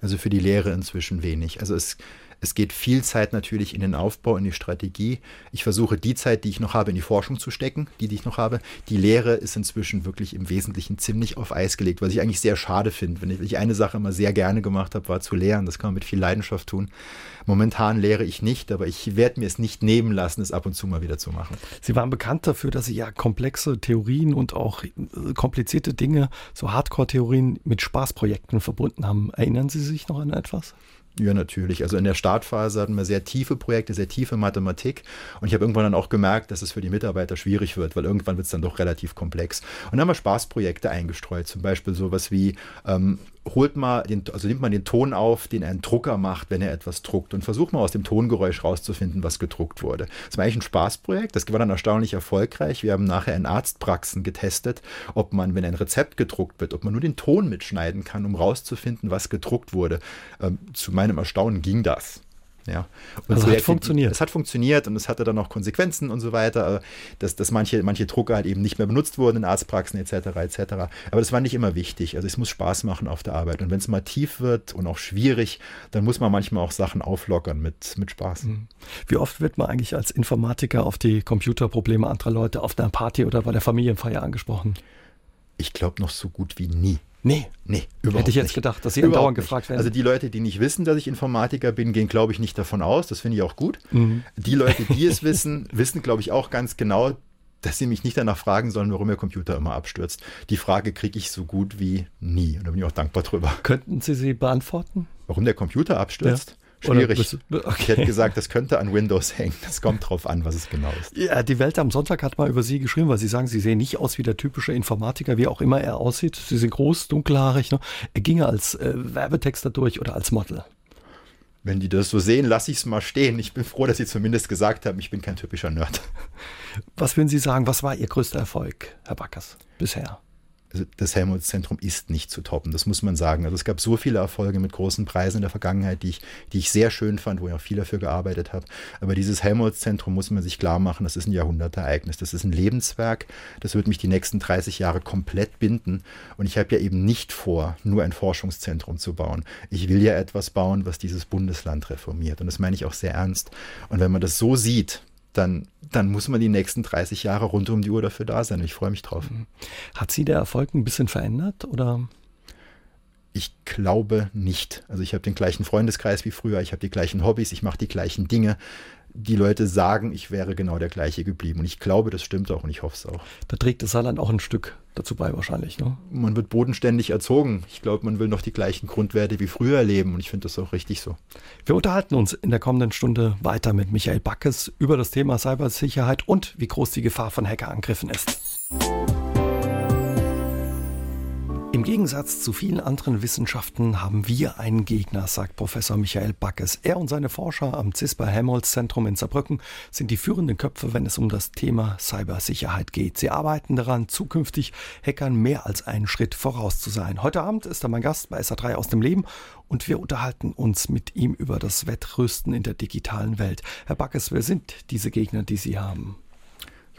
Also für die Lehre inzwischen wenig. Also es es geht viel Zeit natürlich in den Aufbau, in die Strategie. Ich versuche die Zeit, die ich noch habe, in die Forschung zu stecken, die, die ich noch habe. Die Lehre ist inzwischen wirklich im Wesentlichen ziemlich auf Eis gelegt, was ich eigentlich sehr schade finde. Wenn ich eine Sache immer sehr gerne gemacht habe, war zu lehren. Das kann man mit viel Leidenschaft tun. Momentan lehre ich nicht, aber ich werde mir es nicht nehmen lassen, es ab und zu mal wieder zu machen. Sie waren bekannt dafür, dass Sie ja komplexe Theorien und auch äh, komplizierte Dinge, so Hardcore-Theorien mit Spaßprojekten verbunden haben. Erinnern Sie sich noch an etwas? Ja, natürlich. Also in der Startphase hatten wir sehr tiefe Projekte, sehr tiefe Mathematik. Und ich habe irgendwann dann auch gemerkt, dass es für die Mitarbeiter schwierig wird, weil irgendwann wird es dann doch relativ komplex. Und dann haben wir Spaßprojekte eingestreut, zum Beispiel sowas wie ähm, holt mal den, also nimmt man den Ton auf, den ein Drucker macht, wenn er etwas druckt und versucht mal aus dem Tongeräusch rauszufinden, was gedruckt wurde. Das war eigentlich ein Spaßprojekt, das war dann erstaunlich erfolgreich. Wir haben nachher in Arztpraxen getestet, ob man, wenn ein Rezept gedruckt wird, ob man nur den Ton mitschneiden kann, um rauszufinden, was gedruckt wurde. Ähm, zu meinem Erstaunen ging das. Ja. Und also Projekte, hat funktioniert. Es hat funktioniert und es hatte dann auch Konsequenzen und so weiter, äh, dass, dass manche, manche Drucker halt eben nicht mehr benutzt wurden in Arztpraxen etc. etc. Aber das war nicht immer wichtig. Also es muss Spaß machen auf der Arbeit. Und wenn es mal tief wird und auch schwierig, dann muss man manchmal auch Sachen auflockern mit, mit Spaß. Mhm. Wie oft wird man eigentlich als Informatiker auf die Computerprobleme anderer Leute auf einer Party oder bei der Familienfeier angesprochen? Ich glaube noch so gut wie nie. Nee, nee, überhaupt Hätte ich jetzt nicht. gedacht, dass Sie überhaupt andauernd gefragt werden. Also die Leute, die nicht wissen, dass ich Informatiker bin, gehen, glaube ich, nicht davon aus. Das finde ich auch gut. Mhm. Die Leute, die es wissen, wissen, glaube ich, auch ganz genau, dass sie mich nicht danach fragen sollen, warum ihr Computer immer abstürzt. Die Frage kriege ich so gut wie nie. Und da bin ich auch dankbar drüber. Könnten Sie sie beantworten? Warum der Computer abstürzt? Ja. Schwierig. Okay. Ich hätte gesagt, das könnte an Windows hängen. Das kommt drauf an, was es genau ist. Ja, die Welt am Sonntag hat mal über Sie geschrieben, weil Sie sagen, Sie sehen nicht aus wie der typische Informatiker, wie auch immer er aussieht. Sie sind groß, dunkelhaarig. Ne? Er ginge als äh, Werbetexter durch oder als Model. Wenn die das so sehen, lasse ich es mal stehen. Ich bin froh, dass Sie zumindest gesagt haben, ich bin kein typischer Nerd. Was würden Sie sagen, was war Ihr größter Erfolg, Herr Backers, bisher? Also das Helmholtz-Zentrum ist nicht zu toppen, das muss man sagen. Also es gab so viele Erfolge mit großen Preisen in der Vergangenheit, die ich, die ich sehr schön fand, wo ich auch viel dafür gearbeitet habe. Aber dieses Helmholtz-Zentrum muss man sich klar machen, das ist ein Jahrhundertereignis, das ist ein Lebenswerk, das wird mich die nächsten 30 Jahre komplett binden. Und ich habe ja eben nicht vor, nur ein Forschungszentrum zu bauen. Ich will ja etwas bauen, was dieses Bundesland reformiert. Und das meine ich auch sehr ernst. Und wenn man das so sieht, dann, dann muss man die nächsten 30 Jahre rund um die Uhr dafür da sein. Ich freue mich drauf. Mhm. Hat Sie der Erfolg ein bisschen verändert oder? Ich glaube nicht. Also ich habe den gleichen Freundeskreis wie früher, ich habe die gleichen Hobbys, ich mache die gleichen Dinge die Leute sagen, ich wäre genau der gleiche geblieben. Und ich glaube, das stimmt auch und ich hoffe es auch. Da trägt das Saarland auch ein Stück dazu bei wahrscheinlich. Ne? Man wird bodenständig erzogen. Ich glaube, man will noch die gleichen Grundwerte wie früher erleben und ich finde das auch richtig so. Wir unterhalten uns in der kommenden Stunde weiter mit Michael Backes über das Thema Cybersicherheit und wie groß die Gefahr von Hackerangriffen ist. Im Gegensatz zu vielen anderen Wissenschaften haben wir einen Gegner, sagt Professor Michael Backes. Er und seine Forscher am CISPA Helmholtz Zentrum in Saarbrücken sind die führenden Köpfe, wenn es um das Thema Cybersicherheit geht. Sie arbeiten daran, zukünftig Hackern mehr als einen Schritt voraus zu sein. Heute Abend ist er mein Gast bei SA3 aus dem Leben und wir unterhalten uns mit ihm über das Wettrüsten in der digitalen Welt. Herr Backes, wer sind diese Gegner, die Sie haben?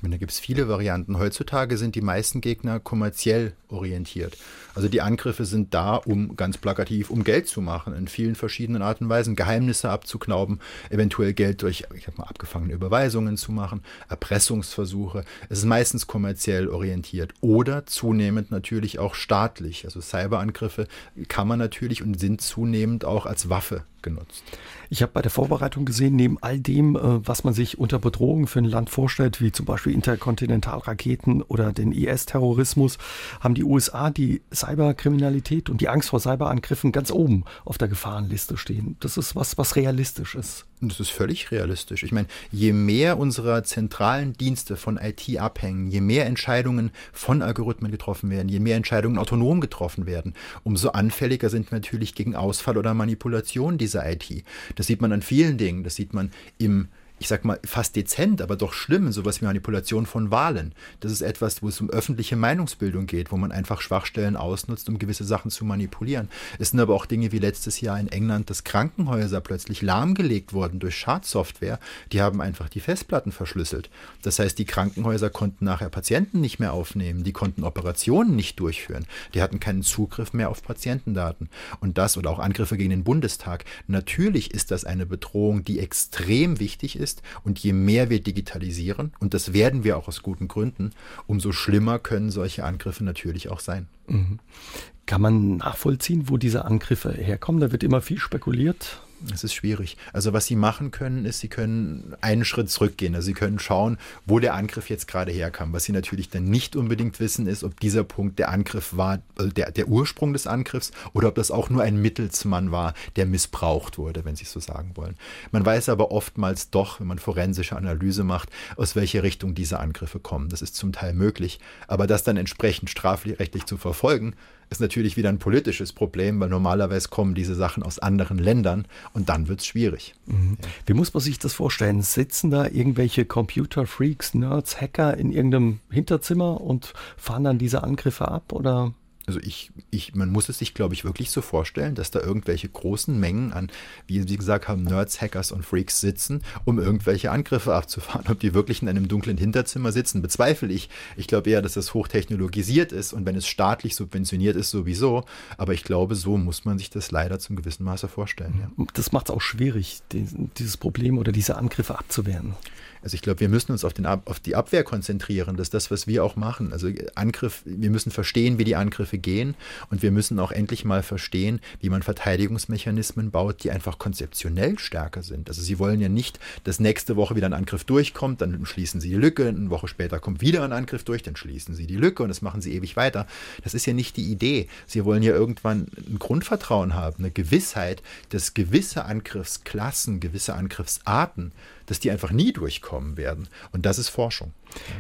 Ich meine, da gibt es viele Varianten. Heutzutage sind die meisten Gegner kommerziell orientiert. Also die Angriffe sind da, um ganz plakativ, um Geld zu machen, in vielen verschiedenen Arten und Weisen, Geheimnisse abzuknauben, eventuell Geld durch, ich habe mal abgefangene Überweisungen zu machen, Erpressungsversuche. Es ist meistens kommerziell orientiert oder zunehmend natürlich auch staatlich. Also Cyberangriffe kann man natürlich und sind zunehmend auch als Waffe genutzt. Ich habe bei der Vorbereitung gesehen, neben all dem, äh, was man sich unter Bedrohung für ein Land vorstellt, wie zum Beispiel Interkontinentalraketen oder den IS-Terrorismus, haben die USA die Cyberkriminalität und die Angst vor Cyberangriffen ganz oben auf der Gefahrenliste stehen. Das ist was, was realistisch ist. Das ist völlig realistisch. Ich meine, je mehr unserer zentralen Dienste von IT abhängen, je mehr Entscheidungen von Algorithmen getroffen werden, je mehr Entscheidungen autonom getroffen werden, umso anfälliger sind wir natürlich gegen Ausfall oder Manipulation dieser IT. Das sieht man an vielen Dingen. Das sieht man im ich sag mal, fast dezent, aber doch schlimm, sowas wie Manipulation von Wahlen. Das ist etwas, wo es um öffentliche Meinungsbildung geht, wo man einfach Schwachstellen ausnutzt, um gewisse Sachen zu manipulieren. Es sind aber auch Dinge wie letztes Jahr in England, dass Krankenhäuser plötzlich lahmgelegt wurden durch Schadsoftware. Die haben einfach die Festplatten verschlüsselt. Das heißt, die Krankenhäuser konnten nachher Patienten nicht mehr aufnehmen, die konnten Operationen nicht durchführen, die hatten keinen Zugriff mehr auf Patientendaten. Und das oder auch Angriffe gegen den Bundestag. Natürlich ist das eine Bedrohung, die extrem wichtig ist ist. Und je mehr wir digitalisieren, und das werden wir auch aus guten Gründen, umso schlimmer können solche Angriffe natürlich auch sein. Mhm. Kann man nachvollziehen, wo diese Angriffe herkommen? Da wird immer viel spekuliert. Es ist schwierig. Also was sie machen können, ist, sie können einen Schritt zurückgehen. Also sie können schauen, wo der Angriff jetzt gerade herkam. Was sie natürlich dann nicht unbedingt wissen, ist, ob dieser Punkt der Angriff war, äh, der, der Ursprung des Angriffs oder ob das auch nur ein Mittelsmann war, der missbraucht wurde, wenn Sie so sagen wollen. Man weiß aber oftmals doch, wenn man forensische Analyse macht, aus welcher Richtung diese Angriffe kommen. Das ist zum Teil möglich. Aber das dann entsprechend strafrechtlich zu verfolgen, ist natürlich wieder ein politisches Problem, weil normalerweise kommen diese Sachen aus anderen Ländern und dann wird es schwierig. Mhm. Wie muss man sich das vorstellen? Sitzen da irgendwelche Computer-Freaks, Nerds, Hacker in irgendeinem Hinterzimmer und fahren dann diese Angriffe ab oder? Also ich, ich, man muss es sich, glaube ich, wirklich so vorstellen, dass da irgendwelche großen Mengen an, wie Sie gesagt haben, Nerds, Hackers und Freaks sitzen, um irgendwelche Angriffe abzufahren. Ob die wirklich in einem dunklen Hinterzimmer sitzen, bezweifle ich. Ich glaube eher, dass das hochtechnologisiert ist und wenn es staatlich subventioniert ist, sowieso. Aber ich glaube, so muss man sich das leider zum gewissen Maße vorstellen. Ja. Das macht es auch schwierig, dieses Problem oder diese Angriffe abzuwehren. Also ich glaube, wir müssen uns auf, den, auf die Abwehr konzentrieren. Das ist das, was wir auch machen. Also Angriff, wir müssen verstehen, wie die Angriffe gehen und wir müssen auch endlich mal verstehen, wie man Verteidigungsmechanismen baut, die einfach konzeptionell stärker sind. Also sie wollen ja nicht, dass nächste Woche wieder ein Angriff durchkommt, dann schließen sie die Lücke, eine Woche später kommt wieder ein Angriff durch, dann schließen sie die Lücke und das machen sie ewig weiter. Das ist ja nicht die Idee. Sie wollen ja irgendwann ein Grundvertrauen haben, eine Gewissheit, dass gewisse Angriffsklassen, gewisse Angriffsarten dass die einfach nie durchkommen werden. Und das ist Forschung.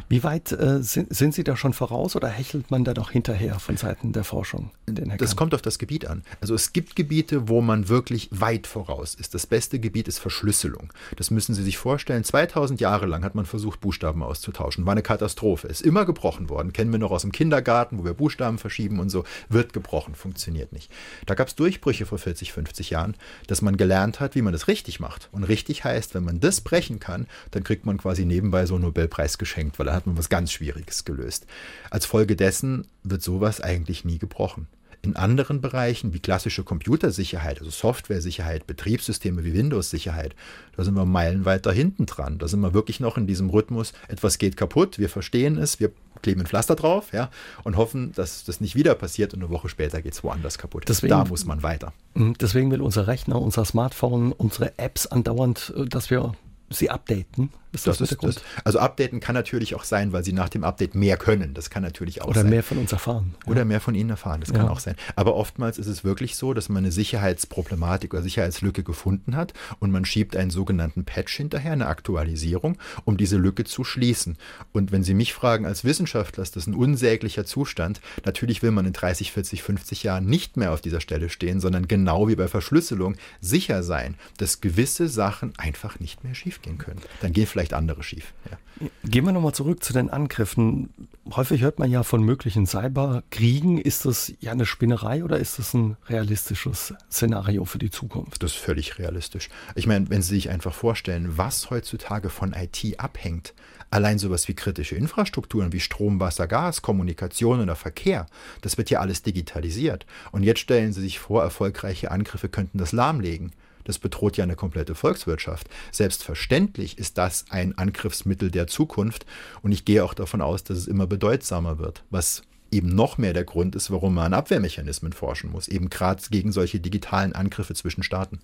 Wie weit äh, sind, sind, Sie da schon voraus oder hechelt man da noch hinterher von Seiten der Forschung? das kommt auf das Gebiet an. Also es gibt Gebiete, wo man wirklich weit voraus ist. Das beste Gebiet ist Verschlüsselung. Das müssen Sie sich vorstellen. 2000 Jahre lang hat man versucht, Buchstaben auszutauschen. War eine Katastrophe. Ist immer gebrochen worden. Kennen wir noch aus dem Kindergarten, wo wir Buchstaben verschieben und so. Wird gebrochen, funktioniert nicht. Da gab es Durchbrüche vor 40, 50 Jahren, dass man gelernt hat, wie man das richtig macht. Und richtig heißt, wenn man das brechen kann, dann kriegt man quasi nebenbei so einen Nobelpreis geschenkt geschenkt, weil da hat man was ganz Schwieriges gelöst. Als Folge dessen wird sowas eigentlich nie gebrochen. In anderen Bereichen wie klassische Computersicherheit, also Softwaresicherheit, Betriebssysteme wie Windows-Sicherheit, da sind wir meilenweit da hinten dran. Da sind wir wirklich noch in diesem Rhythmus, etwas geht kaputt, wir verstehen es, wir kleben ein Pflaster drauf ja, und hoffen, dass das nicht wieder passiert und eine Woche später geht es woanders kaputt. Deswegen, da muss man weiter. Mhm, deswegen will unser Rechner, unser Smartphone, unsere Apps andauernd, äh, dass wir sie updaten. Ist das, das ist der Grund? Das, also updaten kann natürlich auch sein, weil sie nach dem Update mehr können. Das kann natürlich auch Oder sein. Oder mehr von uns erfahren. Oder ja. mehr von ihnen erfahren. Das ja. kann auch sein. Aber oftmals ist es wirklich so, dass man eine Sicherheitsproblematik oder Sicherheitslücke gefunden hat und man schiebt einen sogenannten Patch hinterher, eine Aktualisierung, um diese Lücke zu schließen. Und wenn Sie mich fragen als Wissenschaftler, ist das ein unsäglicher Zustand. Natürlich will man in 30, 40, 50 Jahren nicht mehr auf dieser Stelle stehen, sondern genau wie bei Verschlüsselung sicher sein, dass gewisse Sachen einfach nicht mehr schiefgehen können. Dann gehen vielleicht vielleicht andere schief. Ja. Gehen wir nochmal zurück zu den Angriffen. Häufig hört man ja von möglichen Cyberkriegen. Ist das ja eine Spinnerei oder ist das ein realistisches Szenario für die Zukunft? Das ist völlig realistisch. Ich meine, wenn Sie sich einfach vorstellen, was heutzutage von IT abhängt, allein sowas wie kritische Infrastrukturen wie Strom, Wasser, Gas, Kommunikation oder Verkehr, das wird ja alles digitalisiert. Und jetzt stellen Sie sich vor, erfolgreiche Angriffe könnten das lahmlegen. Das bedroht ja eine komplette Volkswirtschaft. Selbstverständlich ist das ein Angriffsmittel der Zukunft und ich gehe auch davon aus, dass es immer bedeutsamer wird, was eben noch mehr der Grund ist, warum man an Abwehrmechanismen forschen muss, eben gerade gegen solche digitalen Angriffe zwischen Staaten.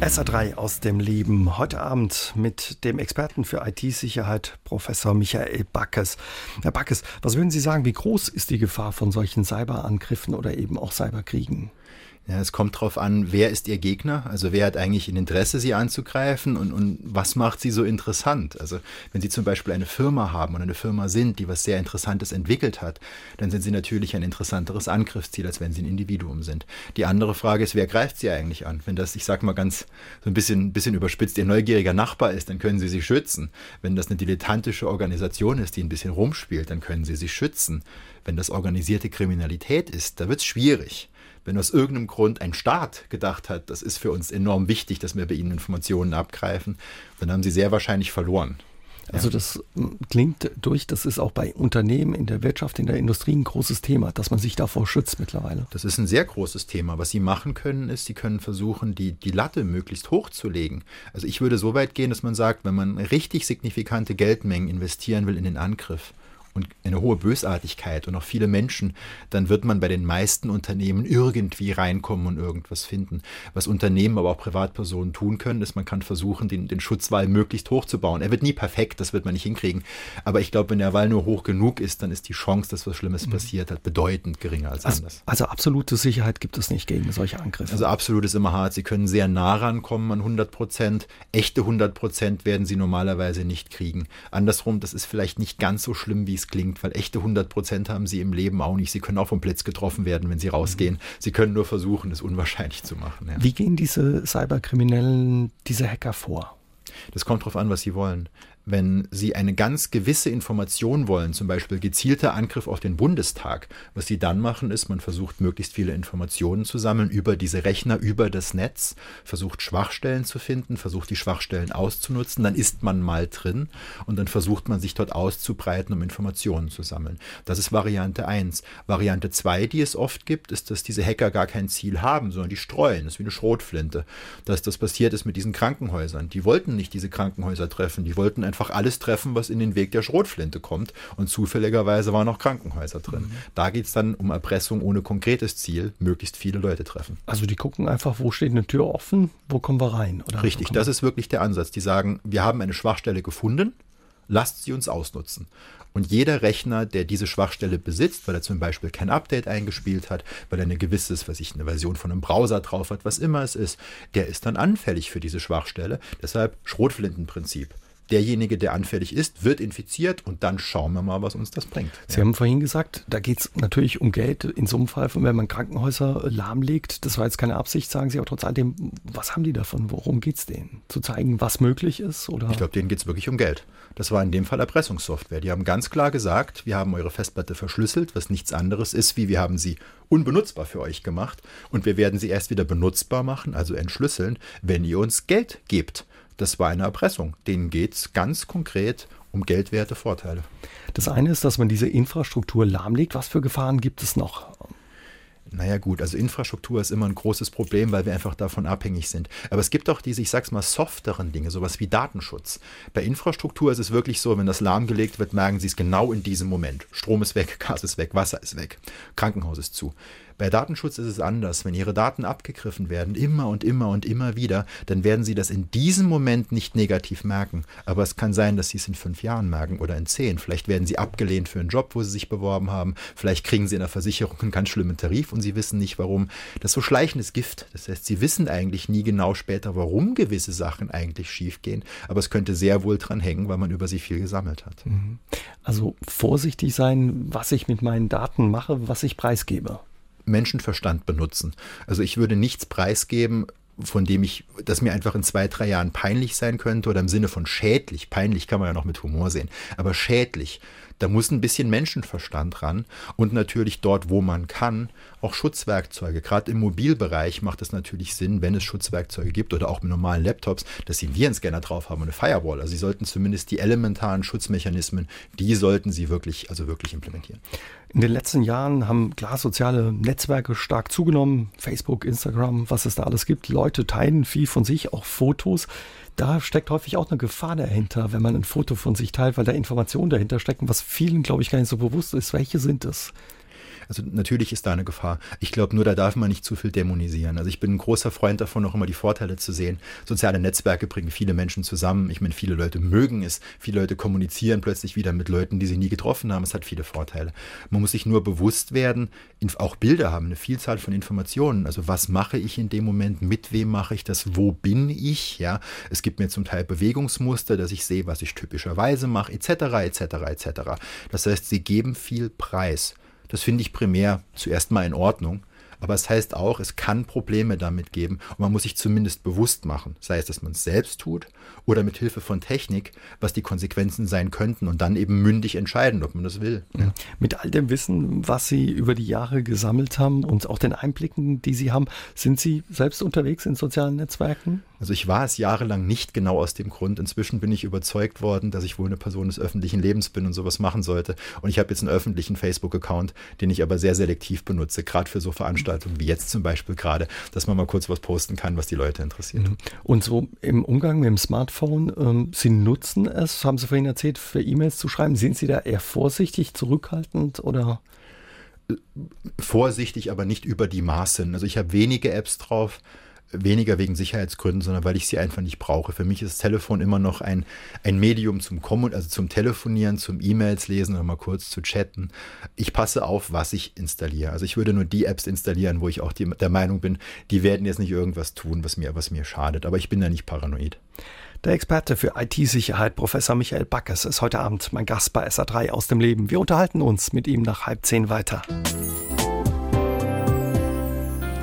SA3 aus dem Leben. Heute Abend mit dem Experten für IT-Sicherheit, Professor Michael Backes. Herr Backes, was würden Sie sagen, wie groß ist die Gefahr von solchen Cyberangriffen oder eben auch Cyberkriegen? Ja, es kommt darauf an, wer ist ihr Gegner, also wer hat eigentlich ein Interesse, sie anzugreifen und, und was macht sie so interessant. Also wenn Sie zum Beispiel eine Firma haben und eine Firma sind, die was sehr Interessantes entwickelt hat, dann sind sie natürlich ein interessanteres Angriffsziel, als wenn sie ein Individuum sind. Die andere Frage ist, wer greift sie eigentlich an? Wenn das, ich sag mal ganz so ein bisschen, bisschen überspitzt, ihr neugieriger Nachbar ist, dann können sie sie schützen. Wenn das eine dilettantische Organisation ist, die ein bisschen rumspielt, dann können sie sie schützen. Wenn das organisierte Kriminalität ist, da wird es schwierig wenn aus irgendeinem Grund ein Staat gedacht hat, das ist für uns enorm wichtig, dass wir bei ihnen Informationen abgreifen, dann haben sie sehr wahrscheinlich verloren. Also das hm, klingt durch, das ist auch bei Unternehmen in der Wirtschaft, in der Industrie ein großes Thema, dass man sich davor schützt mittlerweile. Das ist ein sehr großes Thema. Was Sie machen können, ist, Sie können versuchen, die, die Latte möglichst hoch zu legen. Also ich würde so weit gehen, dass man sagt, wenn man richtig signifikante Geldmengen investieren will in den Angriff, und eine hohe Bösartigkeit und auch viele Menschen, dann wird man bei den meisten Unternehmen irgendwie reinkommen und irgendwas finden. Was Unternehmen, aber auch Privatpersonen tun können, ist, man kann versuchen, den, den Schutzwall möglichst hoch zu bauen. Er wird nie perfekt, das wird man nicht hinkriegen. Aber ich glaube, wenn der Wall nur hoch genug ist, dann ist die Chance, dass was Schlimmes mhm. passiert, halt bedeutend geringer als also, anders. Also absolute Sicherheit gibt es nicht gegen solche Angriffe. Also absolut ist immer hart. Sie können sehr nah rankommen an 100 Prozent. Echte 100 Prozent werden sie normalerweise nicht kriegen. Andersrum, das ist vielleicht nicht ganz so schlimm, wie es klingt, weil echte 100 Prozent haben sie im Leben auch nicht. Sie können auch vom Blitz getroffen werden, wenn sie rausgehen. Mhm. Sie können nur versuchen, es unwahrscheinlich zu machen. Ja. Wie gehen diese Cyberkriminellen, diese Hacker vor? Das kommt darauf an, was sie wollen wenn Sie eine ganz gewisse Information wollen, zum Beispiel gezielter Angriff auf den Bundestag, was Sie dann machen, ist, man versucht möglichst viele Informationen zu sammeln über diese Rechner, über das Netz, versucht Schwachstellen zu finden, versucht die Schwachstellen auszunutzen, dann ist man mal drin und dann versucht man sich dort auszubreiten, um Informationen zu sammeln. Das ist Variante 1. Variante 2, die es oft gibt, ist, dass diese Hacker gar kein Ziel haben, sondern die streuen. Das ist wie eine Schrotflinte. Dass das passiert ist mit diesen Krankenhäusern. Die wollten nicht diese Krankenhäuser treffen, die wollten einfach einfach alles treffen, was in den Weg der Schrotflinte kommt. Und zufälligerweise waren auch Krankenhäuser drin. Mhm. Da geht es dann um Erpressung ohne konkretes Ziel, möglichst viele Leute treffen. Also die gucken einfach, wo steht eine Tür offen, wo kommen wir rein? Oder Richtig, das ist wirklich der Ansatz. Die sagen, wir haben eine Schwachstelle gefunden, lasst sie uns ausnutzen. Und jeder Rechner, der diese Schwachstelle besitzt, weil er zum Beispiel kein Update eingespielt hat, weil er eine gewisse, was ich, eine Version von einem Browser drauf hat, was immer es ist, der ist dann anfällig für diese Schwachstelle. Deshalb Schrotflintenprinzip derjenige, der anfällig ist, wird infiziert und dann schauen wir mal, was uns das bringt. Sie ja. haben vorhin gesagt, da geht es natürlich um Geld in so einem Fall, wenn man Krankenhäuser lahmlegt. Das war jetzt keine Absicht, sagen Sie, aber trotz alledem, was haben die davon? Worum geht es denen? Zu zeigen, was möglich ist? Oder? Ich glaube, denen geht es wirklich um Geld. Das war in dem Fall Erpressungssoftware. Die haben ganz klar gesagt, wir haben eure Festplatte verschlüsselt, was nichts anderes ist, wie wir haben sie unbenutzbar für euch gemacht und wir werden sie erst wieder benutzbar machen, also entschlüsseln, wenn ihr uns Geld gebt das war eine Erpressung. Denen geht es ganz konkret um geldwerte Vorteile. Das eine ist, dass man diese Infrastruktur lahmlegt. Was für Gefahren gibt es noch? Naja gut, also Infrastruktur ist immer ein großes Problem, weil wir einfach davon abhängig sind. Aber es gibt auch diese, ich sag's mal, softeren Dinge, sowas wie Datenschutz. Bei Infrastruktur ist es wirklich so, wenn das lahmgelegt wird, merken Sie es genau in diesem Moment. Strom ist weg, Gas ist weg, Wasser ist weg, Krankenhaus ist zu. Bei Datenschutz ist es anders. Wenn Ihre Daten abgegriffen werden, immer und immer und immer wieder, dann werden Sie das in diesem Moment nicht negativ merken. Aber es kann sein, dass Sie es in fünf Jahren merken oder in zehn. Vielleicht werden Sie abgelehnt für einen Job, wo Sie sich beworben haben. Vielleicht kriegen Sie in der Versicherung einen ganz schlimmen Tarif und Sie wissen nicht warum. Das ist so schleichendes Gift. Das heißt, Sie wissen eigentlich nie genau später, warum gewisse Sachen eigentlich schiefgehen. Aber es könnte sehr wohl dran hängen, weil man über sie viel gesammelt hat. Mhm. Also vorsichtig sein, was ich mit meinen Daten mache, was ich preisgebe. Menschenverstand benutzen. Also ich würde nichts preisgeben, von dem ich, das mir einfach in zwei, drei Jahren peinlich sein könnte oder im Sinne von schädlich. Peinlich kann man ja noch mit Humor sehen, aber schädlich. Da muss ein bisschen Menschenverstand ran und natürlich dort, wo man kann, auch Schutzwerkzeuge. Gerade im Mobilbereich macht es natürlich Sinn, wenn es Schutzwerkzeuge gibt oder auch mit normalen Laptops, dass sie einen Virenscanner drauf haben und eine Firewall. Also sie sollten zumindest die elementaren Schutzmechanismen, die sollten sie wirklich, also wirklich implementieren. In den letzten Jahren haben klar soziale Netzwerke stark zugenommen. Facebook, Instagram, was es da alles gibt. Leute teilen viel von sich, auch Fotos. Da steckt häufig auch eine Gefahr dahinter, wenn man ein Foto von sich teilt, weil da Informationen dahinter stecken, was vielen, glaube ich, gar nicht so bewusst ist. Welche sind es? Also natürlich ist da eine Gefahr. Ich glaube nur, da darf man nicht zu viel dämonisieren. Also ich bin ein großer Freund davon, auch immer die Vorteile zu sehen. Soziale Netzwerke bringen viele Menschen zusammen. Ich meine, viele Leute mögen es. Viele Leute kommunizieren plötzlich wieder mit Leuten, die sie nie getroffen haben. Es hat viele Vorteile. Man muss sich nur bewusst werden, auch Bilder haben eine Vielzahl von Informationen. Also was mache ich in dem Moment? Mit wem mache ich das? Wo bin ich? Ja, es gibt mir zum Teil Bewegungsmuster, dass ich sehe, was ich typischerweise mache, etc., etc., etc. Das heißt, sie geben viel Preis. Das finde ich primär zuerst mal in Ordnung. Aber es heißt auch, es kann Probleme damit geben und man muss sich zumindest bewusst machen, sei es, dass man es selbst tut oder mit Hilfe von Technik, was die Konsequenzen sein könnten und dann eben mündig entscheiden, ob man das will. Ja. Mit all dem Wissen, was Sie über die Jahre gesammelt haben und auch den Einblicken, die Sie haben, sind Sie selbst unterwegs in sozialen Netzwerken? Also ich war es jahrelang nicht genau aus dem Grund. Inzwischen bin ich überzeugt worden, dass ich wohl eine Person des öffentlichen Lebens bin und sowas machen sollte. Und ich habe jetzt einen öffentlichen Facebook-Account, den ich aber sehr selektiv benutze, gerade für so Veranstaltungen Veranstaltungen, wie jetzt zum Beispiel gerade, dass man mal kurz was posten kann, was die Leute interessiert. Mhm. Und so im Umgang mit dem Smartphone, ähm, Sie nutzen es, haben Sie vorhin erzählt, für E-Mails zu schreiben. Sind Sie da eher vorsichtig, zurückhaltend oder? Vorsichtig, aber nicht über die Maßen. Also ich habe wenige Apps drauf weniger wegen Sicherheitsgründen, sondern weil ich sie einfach nicht brauche. Für mich ist das Telefon immer noch ein, ein Medium zum Kommun also zum Telefonieren, zum E-Mails lesen oder mal kurz zu chatten. Ich passe auf, was ich installiere. Also ich würde nur die Apps installieren, wo ich auch die, der Meinung bin, die werden jetzt nicht irgendwas tun, was mir, was mir schadet. Aber ich bin da nicht paranoid. Der Experte für IT-Sicherheit, Professor Michael Backes, ist heute Abend mein Gast bei SA3 aus dem Leben. Wir unterhalten uns mit ihm nach halb zehn weiter.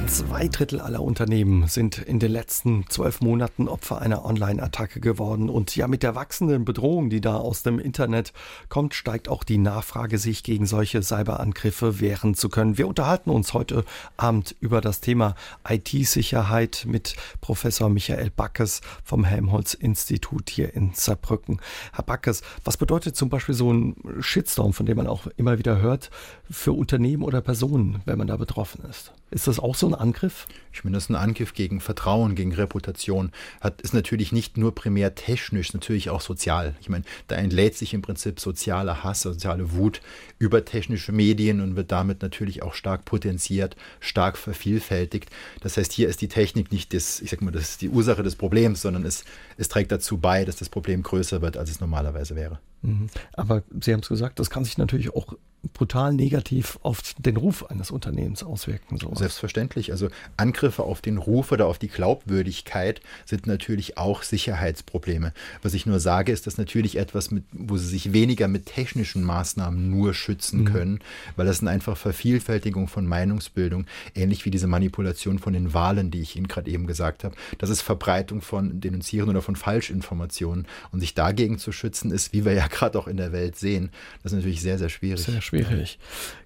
Zwei Drittel aller Unternehmen sind in den letzten zwölf Monaten Opfer einer Online-Attacke geworden. Und ja, mit der wachsenden Bedrohung, die da aus dem Internet kommt, steigt auch die Nachfrage, sich gegen solche Cyberangriffe wehren zu können. Wir unterhalten uns heute Abend über das Thema IT-Sicherheit mit Professor Michael Backes vom Helmholtz-Institut hier in Saarbrücken. Herr Backes, was bedeutet zum Beispiel so ein Shitstorm, von dem man auch immer wieder hört, für Unternehmen oder Personen, wenn man da betroffen ist? Ist das auch so ein Angriff? Ich meine, das ist ein Angriff gegen Vertrauen, gegen Reputation. Hat, ist natürlich nicht nur primär technisch, natürlich auch sozial. Ich meine, da entlädt sich im Prinzip sozialer Hass, soziale Wut über technische Medien und wird damit natürlich auch stark potenziert, stark vervielfältigt. Das heißt, hier ist die Technik nicht das, ich sag mal, das die Ursache des Problems, sondern es, es trägt dazu bei, dass das Problem größer wird, als es normalerweise wäre. Mhm. Aber Sie haben es gesagt, das kann sich natürlich auch brutal negativ auf den Ruf eines Unternehmens auswirken. Sowas. Selbstverständlich. Also Angriffe auf den Ruf oder auf die Glaubwürdigkeit sind natürlich auch Sicherheitsprobleme. Was ich nur sage, ist das natürlich etwas, mit, wo sie sich weniger mit technischen Maßnahmen nur schützen mhm. können, weil das sind einfach Vervielfältigung von Meinungsbildung, ähnlich wie diese Manipulation von den Wahlen, die ich Ihnen gerade eben gesagt habe. Das ist Verbreitung von Denunzieren oder von Falschinformationen. Und sich dagegen zu schützen, ist, wie wir ja gerade auch in der Welt sehen, das ist natürlich sehr, sehr schwierig. Sehr schwierig.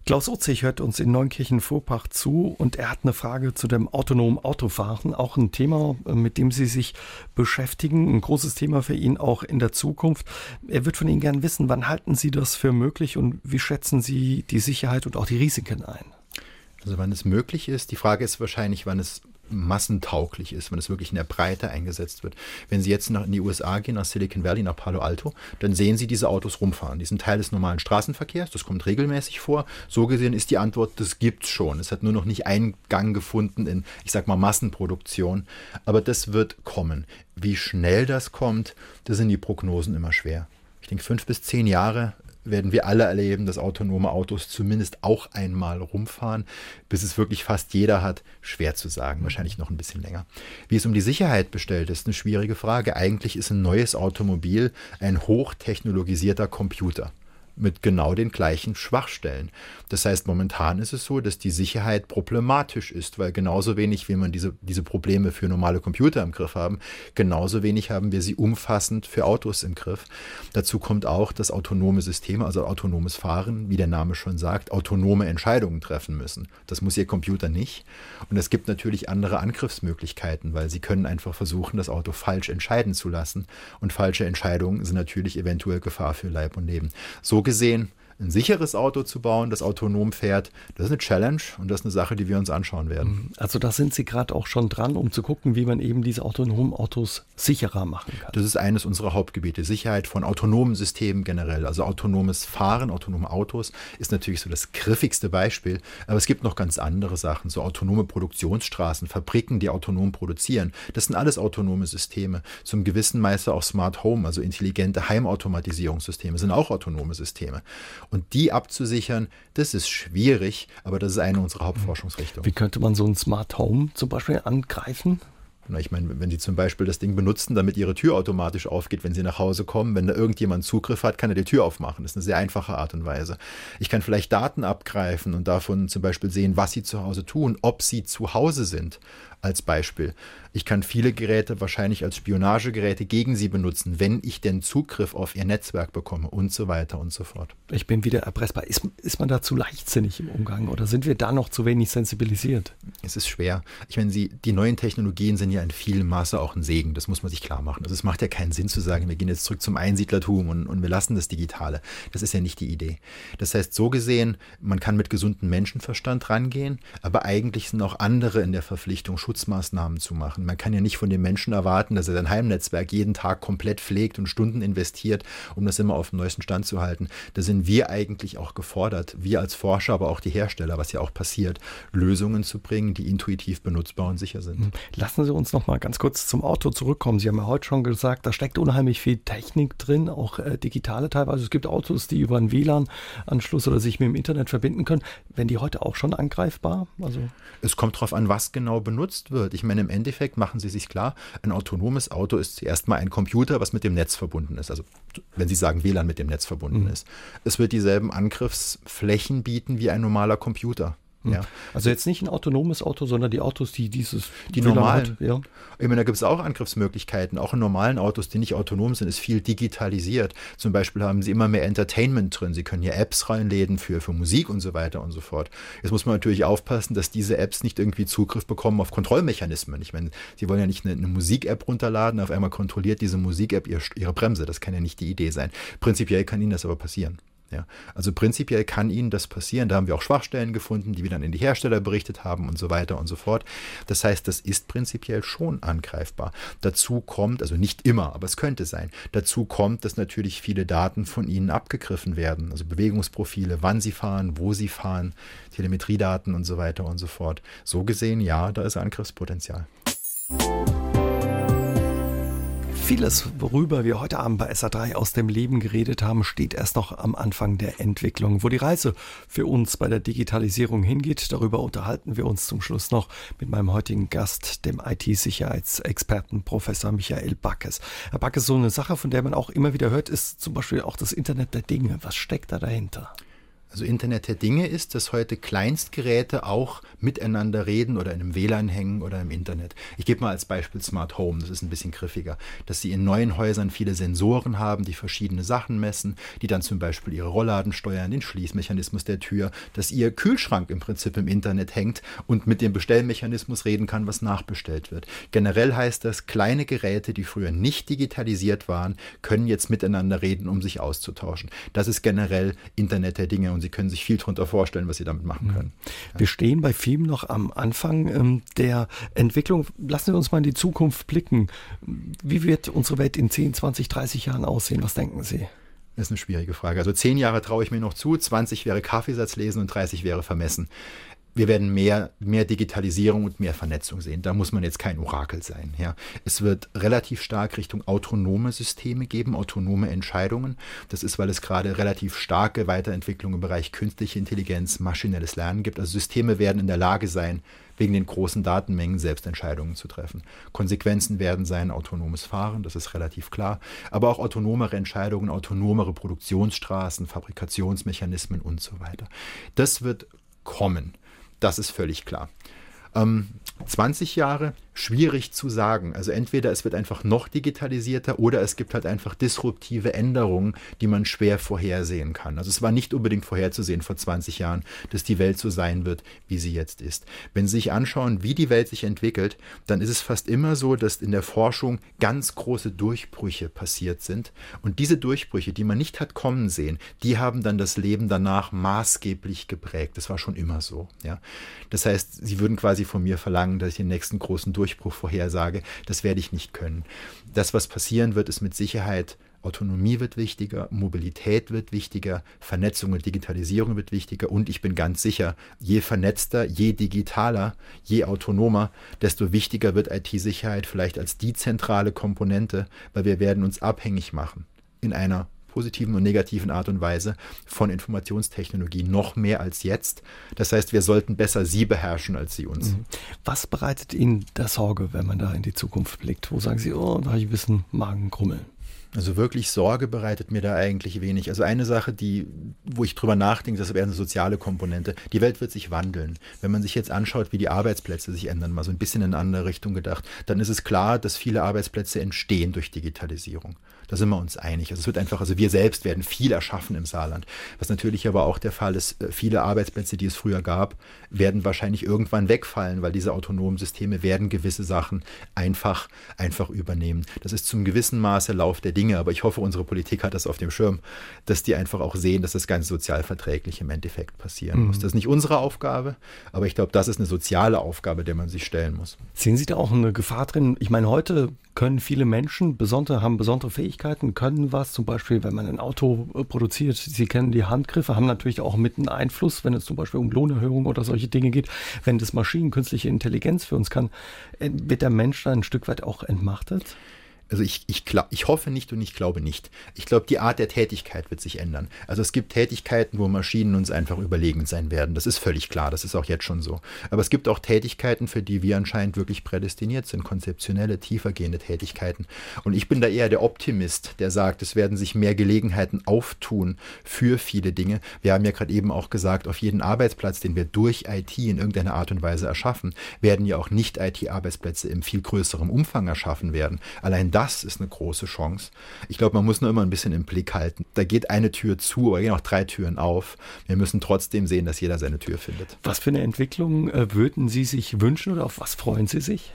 Klaus Urzig hört uns in Neunkirchen-Vorpach zu und er hat eine Frage zu dem autonomen Autofahren, auch ein Thema, äh, mit dem Sie sich beschäftigen, ein großes Thema für ihn auch in der Zukunft. Er wird von Ihnen gern wissen, wann halten Sie das für möglich und wie schätzen Sie die Sicherheit und auch die Risiken ein? Also wann es möglich ist. Die Frage ist wahrscheinlich, wann es massentauglich ist, wenn es wirklich in der Breite eingesetzt wird. Wenn Sie jetzt nach, in die USA gehen, nach Silicon Valley, nach Palo Alto, dann sehen Sie diese Autos rumfahren. Die sind Teil des normalen Straßenverkehrs, das kommt regelmäßig vor. So gesehen ist die Antwort, das gibt's schon. Es hat nur noch nicht Eingang gefunden in, ich sag mal, Massenproduktion. Aber das wird kommen. Wie schnell das kommt, da sind die Prognosen immer schwer. Ich denke, fünf bis zehn Jahre werden wir alle erleben, dass autonome Autos zumindest auch einmal rumfahren, bis es wirklich fast jeder hat. Schwer zu sagen, wahrscheinlich noch ein bisschen länger. Wie es um die Sicherheit bestellt, ist eine schwierige Frage. Eigentlich ist ein neues Automobil ein hochtechnologisierter Computer mit genau den gleichen Schwachstellen. Das heißt, momentan ist es so, dass die Sicherheit problematisch ist, weil genauso wenig wie man diese, diese Probleme für normale Computer im Griff haben, genauso wenig haben wir sie umfassend für Autos im Griff. Dazu kommt auch, dass autonome Systeme, also autonomes Fahren, wie der Name schon sagt, autonome Entscheidungen treffen müssen. Das muss ihr Computer nicht. Und es gibt natürlich andere Angriffsmöglichkeiten, weil sie können einfach versuchen, das Auto falsch entscheiden zu lassen. Und falsche Entscheidungen sind natürlich eventuell Gefahr für Leib und Leben. So gesehen ein sicheres Auto zu bauen, das autonom fährt, das ist eine Challenge und das ist eine Sache, die wir uns anschauen werden. Mhm. Also da sind Sie gerade auch schon dran, um zu gucken, wie man eben diese autonomen Autos sicherer machen kann. Das ist eines unserer Hauptgebiete. Sicherheit von autonomen Systemen generell. Also autonomes Fahren, autonome Autos ist natürlich so das griffigste Beispiel. Aber es gibt noch ganz andere Sachen, so autonome Produktionsstraßen, Fabriken, die autonom produzieren. Das sind alles autonome Systeme. Zum gewissen Meister auch Smart Home, also intelligente Heimautomatisierungssysteme, sind auch autonome Systeme. Und die abzusichern, das ist schwierig, aber das ist eine unserer Hauptforschungsrichtungen. Wie könnte man so ein Smart Home zum Beispiel angreifen? Ich meine, wenn Sie zum Beispiel das Ding benutzen, damit Ihre Tür automatisch aufgeht, wenn Sie nach Hause kommen, wenn da irgendjemand Zugriff hat, kann er die Tür aufmachen. Das ist eine sehr einfache Art und Weise. Ich kann vielleicht Daten abgreifen und davon zum Beispiel sehen, was Sie zu Hause tun, ob Sie zu Hause sind als Beispiel. Ich kann viele Geräte wahrscheinlich als Spionagegeräte gegen sie benutzen, wenn ich denn Zugriff auf ihr Netzwerk bekomme und so weiter und so fort. Ich bin wieder erpressbar. Ist, ist man da zu leichtsinnig im Umgang oder sind wir da noch zu wenig sensibilisiert? Es ist schwer. Ich meine, sie, die neuen Technologien sind ja in vielem Maße auch ein Segen. Das muss man sich klar machen. Also es macht ja keinen Sinn zu sagen, wir gehen jetzt zurück zum Einsiedlertum und, und wir lassen das Digitale. Das ist ja nicht die Idee. Das heißt, so gesehen, man kann mit gesundem Menschenverstand rangehen, aber eigentlich sind auch andere in der Verpflichtung, Schutzmaßnahmen zu machen. Man kann ja nicht von dem Menschen erwarten, dass er sein Heimnetzwerk jeden Tag komplett pflegt und Stunden investiert, um das immer auf dem neuesten Stand zu halten. Da sind wir eigentlich auch gefordert, wir als Forscher, aber auch die Hersteller, was ja auch passiert, Lösungen zu bringen, die intuitiv benutzbar und sicher sind. Hm. Lassen Sie uns noch mal ganz kurz zum Auto zurückkommen. Sie haben ja heute schon gesagt, da steckt unheimlich viel Technik drin, auch äh, digitale teilweise. Es gibt Autos, die über einen WLAN-Anschluss oder sich mit dem Internet verbinden können. Werden die heute auch schon angreifbar? Also es kommt darauf an, was genau benutzt wird. Ich meine, im Endeffekt machen Sie sich klar, ein autonomes Auto ist zuerst mal ein Computer, was mit dem Netz verbunden ist. Also wenn Sie sagen WLAN mit dem Netz verbunden mhm. ist. Es wird dieselben Angriffsflächen bieten wie ein normaler Computer. Hm. Ja. Also jetzt nicht ein autonomes Auto, sondern die Autos, die dieses die normalen. Hat, ja. Ich meine, da gibt es auch Angriffsmöglichkeiten. Auch in normalen Autos, die nicht autonom sind, ist viel digitalisiert. Zum Beispiel haben sie immer mehr Entertainment drin. Sie können hier Apps reinladen für, für Musik und so weiter und so fort. Jetzt muss man natürlich aufpassen, dass diese Apps nicht irgendwie Zugriff bekommen auf Kontrollmechanismen. Ich meine, sie wollen ja nicht eine, eine Musik-App runterladen, auf einmal kontrolliert diese Musik-App ihre, ihre Bremse. Das kann ja nicht die Idee sein. Prinzipiell kann ihnen das aber passieren. Ja, also prinzipiell kann Ihnen das passieren. Da haben wir auch Schwachstellen gefunden, die wir dann in die Hersteller berichtet haben und so weiter und so fort. Das heißt, das ist prinzipiell schon angreifbar. Dazu kommt, also nicht immer, aber es könnte sein, dazu kommt, dass natürlich viele Daten von Ihnen abgegriffen werden. Also Bewegungsprofile, wann Sie fahren, wo Sie fahren, Telemetriedaten und so weiter und so fort. So gesehen, ja, da ist Angriffspotenzial. Vieles, worüber wir heute Abend bei SA3 aus dem Leben geredet haben, steht erst noch am Anfang der Entwicklung. Wo die Reise für uns bei der Digitalisierung hingeht, darüber unterhalten wir uns zum Schluss noch mit meinem heutigen Gast, dem IT-Sicherheitsexperten Professor Michael Backes. Herr Backes, so eine Sache, von der man auch immer wieder hört, ist zum Beispiel auch das Internet der Dinge. Was steckt da dahinter? Also Internet der Dinge ist, dass heute Kleinstgeräte auch miteinander reden oder in einem WLAN hängen oder im Internet. Ich gebe mal als Beispiel Smart Home, das ist ein bisschen griffiger, dass sie in neuen Häusern viele Sensoren haben, die verschiedene Sachen messen, die dann zum Beispiel ihre Rollladen steuern, den Schließmechanismus der Tür, dass ihr Kühlschrank im Prinzip im Internet hängt und mit dem Bestellmechanismus reden kann, was nachbestellt wird. Generell heißt das, kleine Geräte, die früher nicht digitalisiert waren, können jetzt miteinander reden, um sich auszutauschen. Das ist generell Internet der Dinge und Sie können sich viel darunter vorstellen, was Sie damit machen können. Wir stehen bei FIM noch am Anfang ähm, der Entwicklung. Lassen Sie uns mal in die Zukunft blicken. Wie wird unsere Welt in 10, 20, 30 Jahren aussehen? Was denken Sie? Das ist eine schwierige Frage. Also zehn Jahre traue ich mir noch zu, 20 wäre Kaffeesatz lesen und 30 wäre vermessen wir werden mehr, mehr Digitalisierung und mehr Vernetzung sehen. Da muss man jetzt kein Orakel sein. Ja. Es wird relativ stark Richtung autonome Systeme geben, autonome Entscheidungen. Das ist, weil es gerade relativ starke Weiterentwicklung im Bereich künstliche Intelligenz, maschinelles Lernen gibt. Also Systeme werden in der Lage sein, wegen den großen Datenmengen selbst Entscheidungen zu treffen. Konsequenzen werden sein autonomes Fahren, das ist relativ klar, aber auch autonomere Entscheidungen, autonomere Produktionsstraßen, Fabrikationsmechanismen und so weiter. Das wird kommen. Das ist völlig klar. Ähm, 20 Jahre schwierig zu sagen. Also entweder es wird einfach noch digitalisierter oder es gibt halt einfach disruptive Änderungen, die man schwer vorhersehen kann. Also es war nicht unbedingt vorherzusehen vor 20 Jahren, dass die Welt so sein wird, wie sie jetzt ist. Wenn Sie sich anschauen, wie die Welt sich entwickelt, dann ist es fast immer so, dass in der Forschung ganz große Durchbrüche passiert sind. Und diese Durchbrüche, die man nicht hat kommen sehen, die haben dann das Leben danach maßgeblich geprägt. Das war schon immer so. Ja? Das heißt, Sie würden quasi von mir verlangen, dass ich den nächsten großen Durchbruch Durchbruch vorhersage, das werde ich nicht können. Das, was passieren wird, ist mit Sicherheit Autonomie wird wichtiger, Mobilität wird wichtiger, Vernetzung und Digitalisierung wird wichtiger und ich bin ganz sicher, je vernetzter, je digitaler, je autonomer, desto wichtiger wird IT-Sicherheit vielleicht als die zentrale Komponente, weil wir werden uns abhängig machen in einer positiven und negativen Art und Weise von Informationstechnologie, noch mehr als jetzt. Das heißt, wir sollten besser sie beherrschen als sie uns. Mhm. Was bereitet Ihnen da Sorge, wenn man da in die Zukunft blickt? Wo sagen Sie, oh, da habe ich ein bisschen Magenkrummeln? Also wirklich Sorge bereitet mir da eigentlich wenig. Also eine Sache, die, wo ich drüber nachdenke, das wäre eine soziale Komponente. Die Welt wird sich wandeln. Wenn man sich jetzt anschaut, wie die Arbeitsplätze sich ändern, mal so ein bisschen in eine andere Richtung gedacht, dann ist es klar, dass viele Arbeitsplätze entstehen durch Digitalisierung. Da sind wir uns einig. Also es wird einfach, also wir selbst werden viel erschaffen im Saarland. Was natürlich aber auch der Fall ist, äh, viele Arbeitsplätze, die es früher gab, werden wahrscheinlich irgendwann wegfallen, weil diese autonomen Systeme werden gewisse Sachen einfach, einfach übernehmen. Das ist zum gewissen Maße Lauf der Dinge, aber ich hoffe, unsere Politik hat das auf dem Schirm, dass die einfach auch sehen, dass das ganz sozialverträglich im Endeffekt passieren mhm. muss. Das ist nicht unsere Aufgabe, aber ich glaube, das ist eine soziale Aufgabe, der man sich stellen muss. Sehen Sie da auch eine Gefahr drin? Ich meine, heute können viele Menschen besondere, haben besondere Fähigkeiten, können was, zum Beispiel, wenn man ein Auto äh, produziert, sie kennen die Handgriffe, haben natürlich auch mit einen Einfluss, wenn es zum Beispiel um Lohnerhöhung oder solche Dinge geht. Wenn das Maschinen künstliche Intelligenz für uns kann, äh, wird der Mensch da ein Stück weit auch entmachtet? Also ich, ich, ich hoffe nicht und ich glaube nicht. Ich glaube, die Art der Tätigkeit wird sich ändern. Also es gibt Tätigkeiten, wo Maschinen uns einfach überlegen sein werden. Das ist völlig klar, das ist auch jetzt schon so. Aber es gibt auch Tätigkeiten, für die wir anscheinend wirklich prädestiniert sind, konzeptionelle, tiefergehende Tätigkeiten. Und ich bin da eher der Optimist, der sagt, es werden sich mehr Gelegenheiten auftun für viele Dinge. Wir haben ja gerade eben auch gesagt, auf jeden Arbeitsplatz, den wir durch IT in irgendeiner Art und Weise erschaffen, werden ja auch nicht IT-Arbeitsplätze im viel größeren Umfang erschaffen werden. Allein das ist eine große Chance. Ich glaube, man muss nur immer ein bisschen im Blick halten. Da geht eine Tür zu, aber gehen auch drei Türen auf. Wir müssen trotzdem sehen, dass jeder seine Tür findet. Was für eine Entwicklung äh, würden Sie sich wünschen oder auf was freuen Sie sich?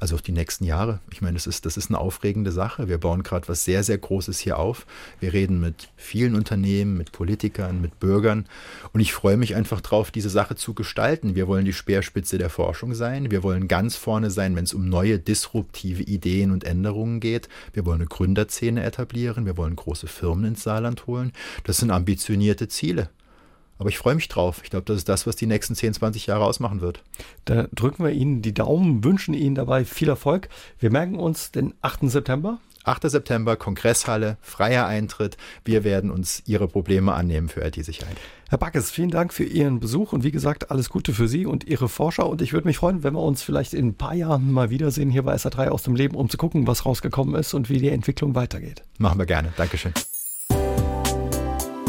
Also auf die nächsten Jahre. Ich meine, das ist, das ist eine aufregende Sache. Wir bauen gerade was sehr, sehr Großes hier auf. Wir reden mit vielen Unternehmen, mit Politikern, mit Bürgern. Und ich freue mich einfach drauf, diese Sache zu gestalten. Wir wollen die Speerspitze der Forschung sein. Wir wollen ganz vorne sein, wenn es um neue disruptive Ideen und Änderungen geht. Wir wollen eine Gründerszene etablieren. Wir wollen große Firmen ins Saarland holen. Das sind ambitionierte Ziele. Aber ich freue mich drauf. Ich glaube, das ist das, was die nächsten 10, 20 Jahre ausmachen wird. Da drücken wir Ihnen die Daumen, wünschen Ihnen dabei viel Erfolg. Wir merken uns den 8. September. 8. September, Kongresshalle, freier Eintritt. Wir werden uns Ihre Probleme annehmen für IT-Sicherheit. Herr Backes, vielen Dank für Ihren Besuch und wie gesagt, alles Gute für Sie und Ihre Forscher. Und ich würde mich freuen, wenn wir uns vielleicht in ein paar Jahren mal wiedersehen hier bei SA3 aus dem Leben, um zu gucken, was rausgekommen ist und wie die Entwicklung weitergeht. Machen wir gerne. Dankeschön.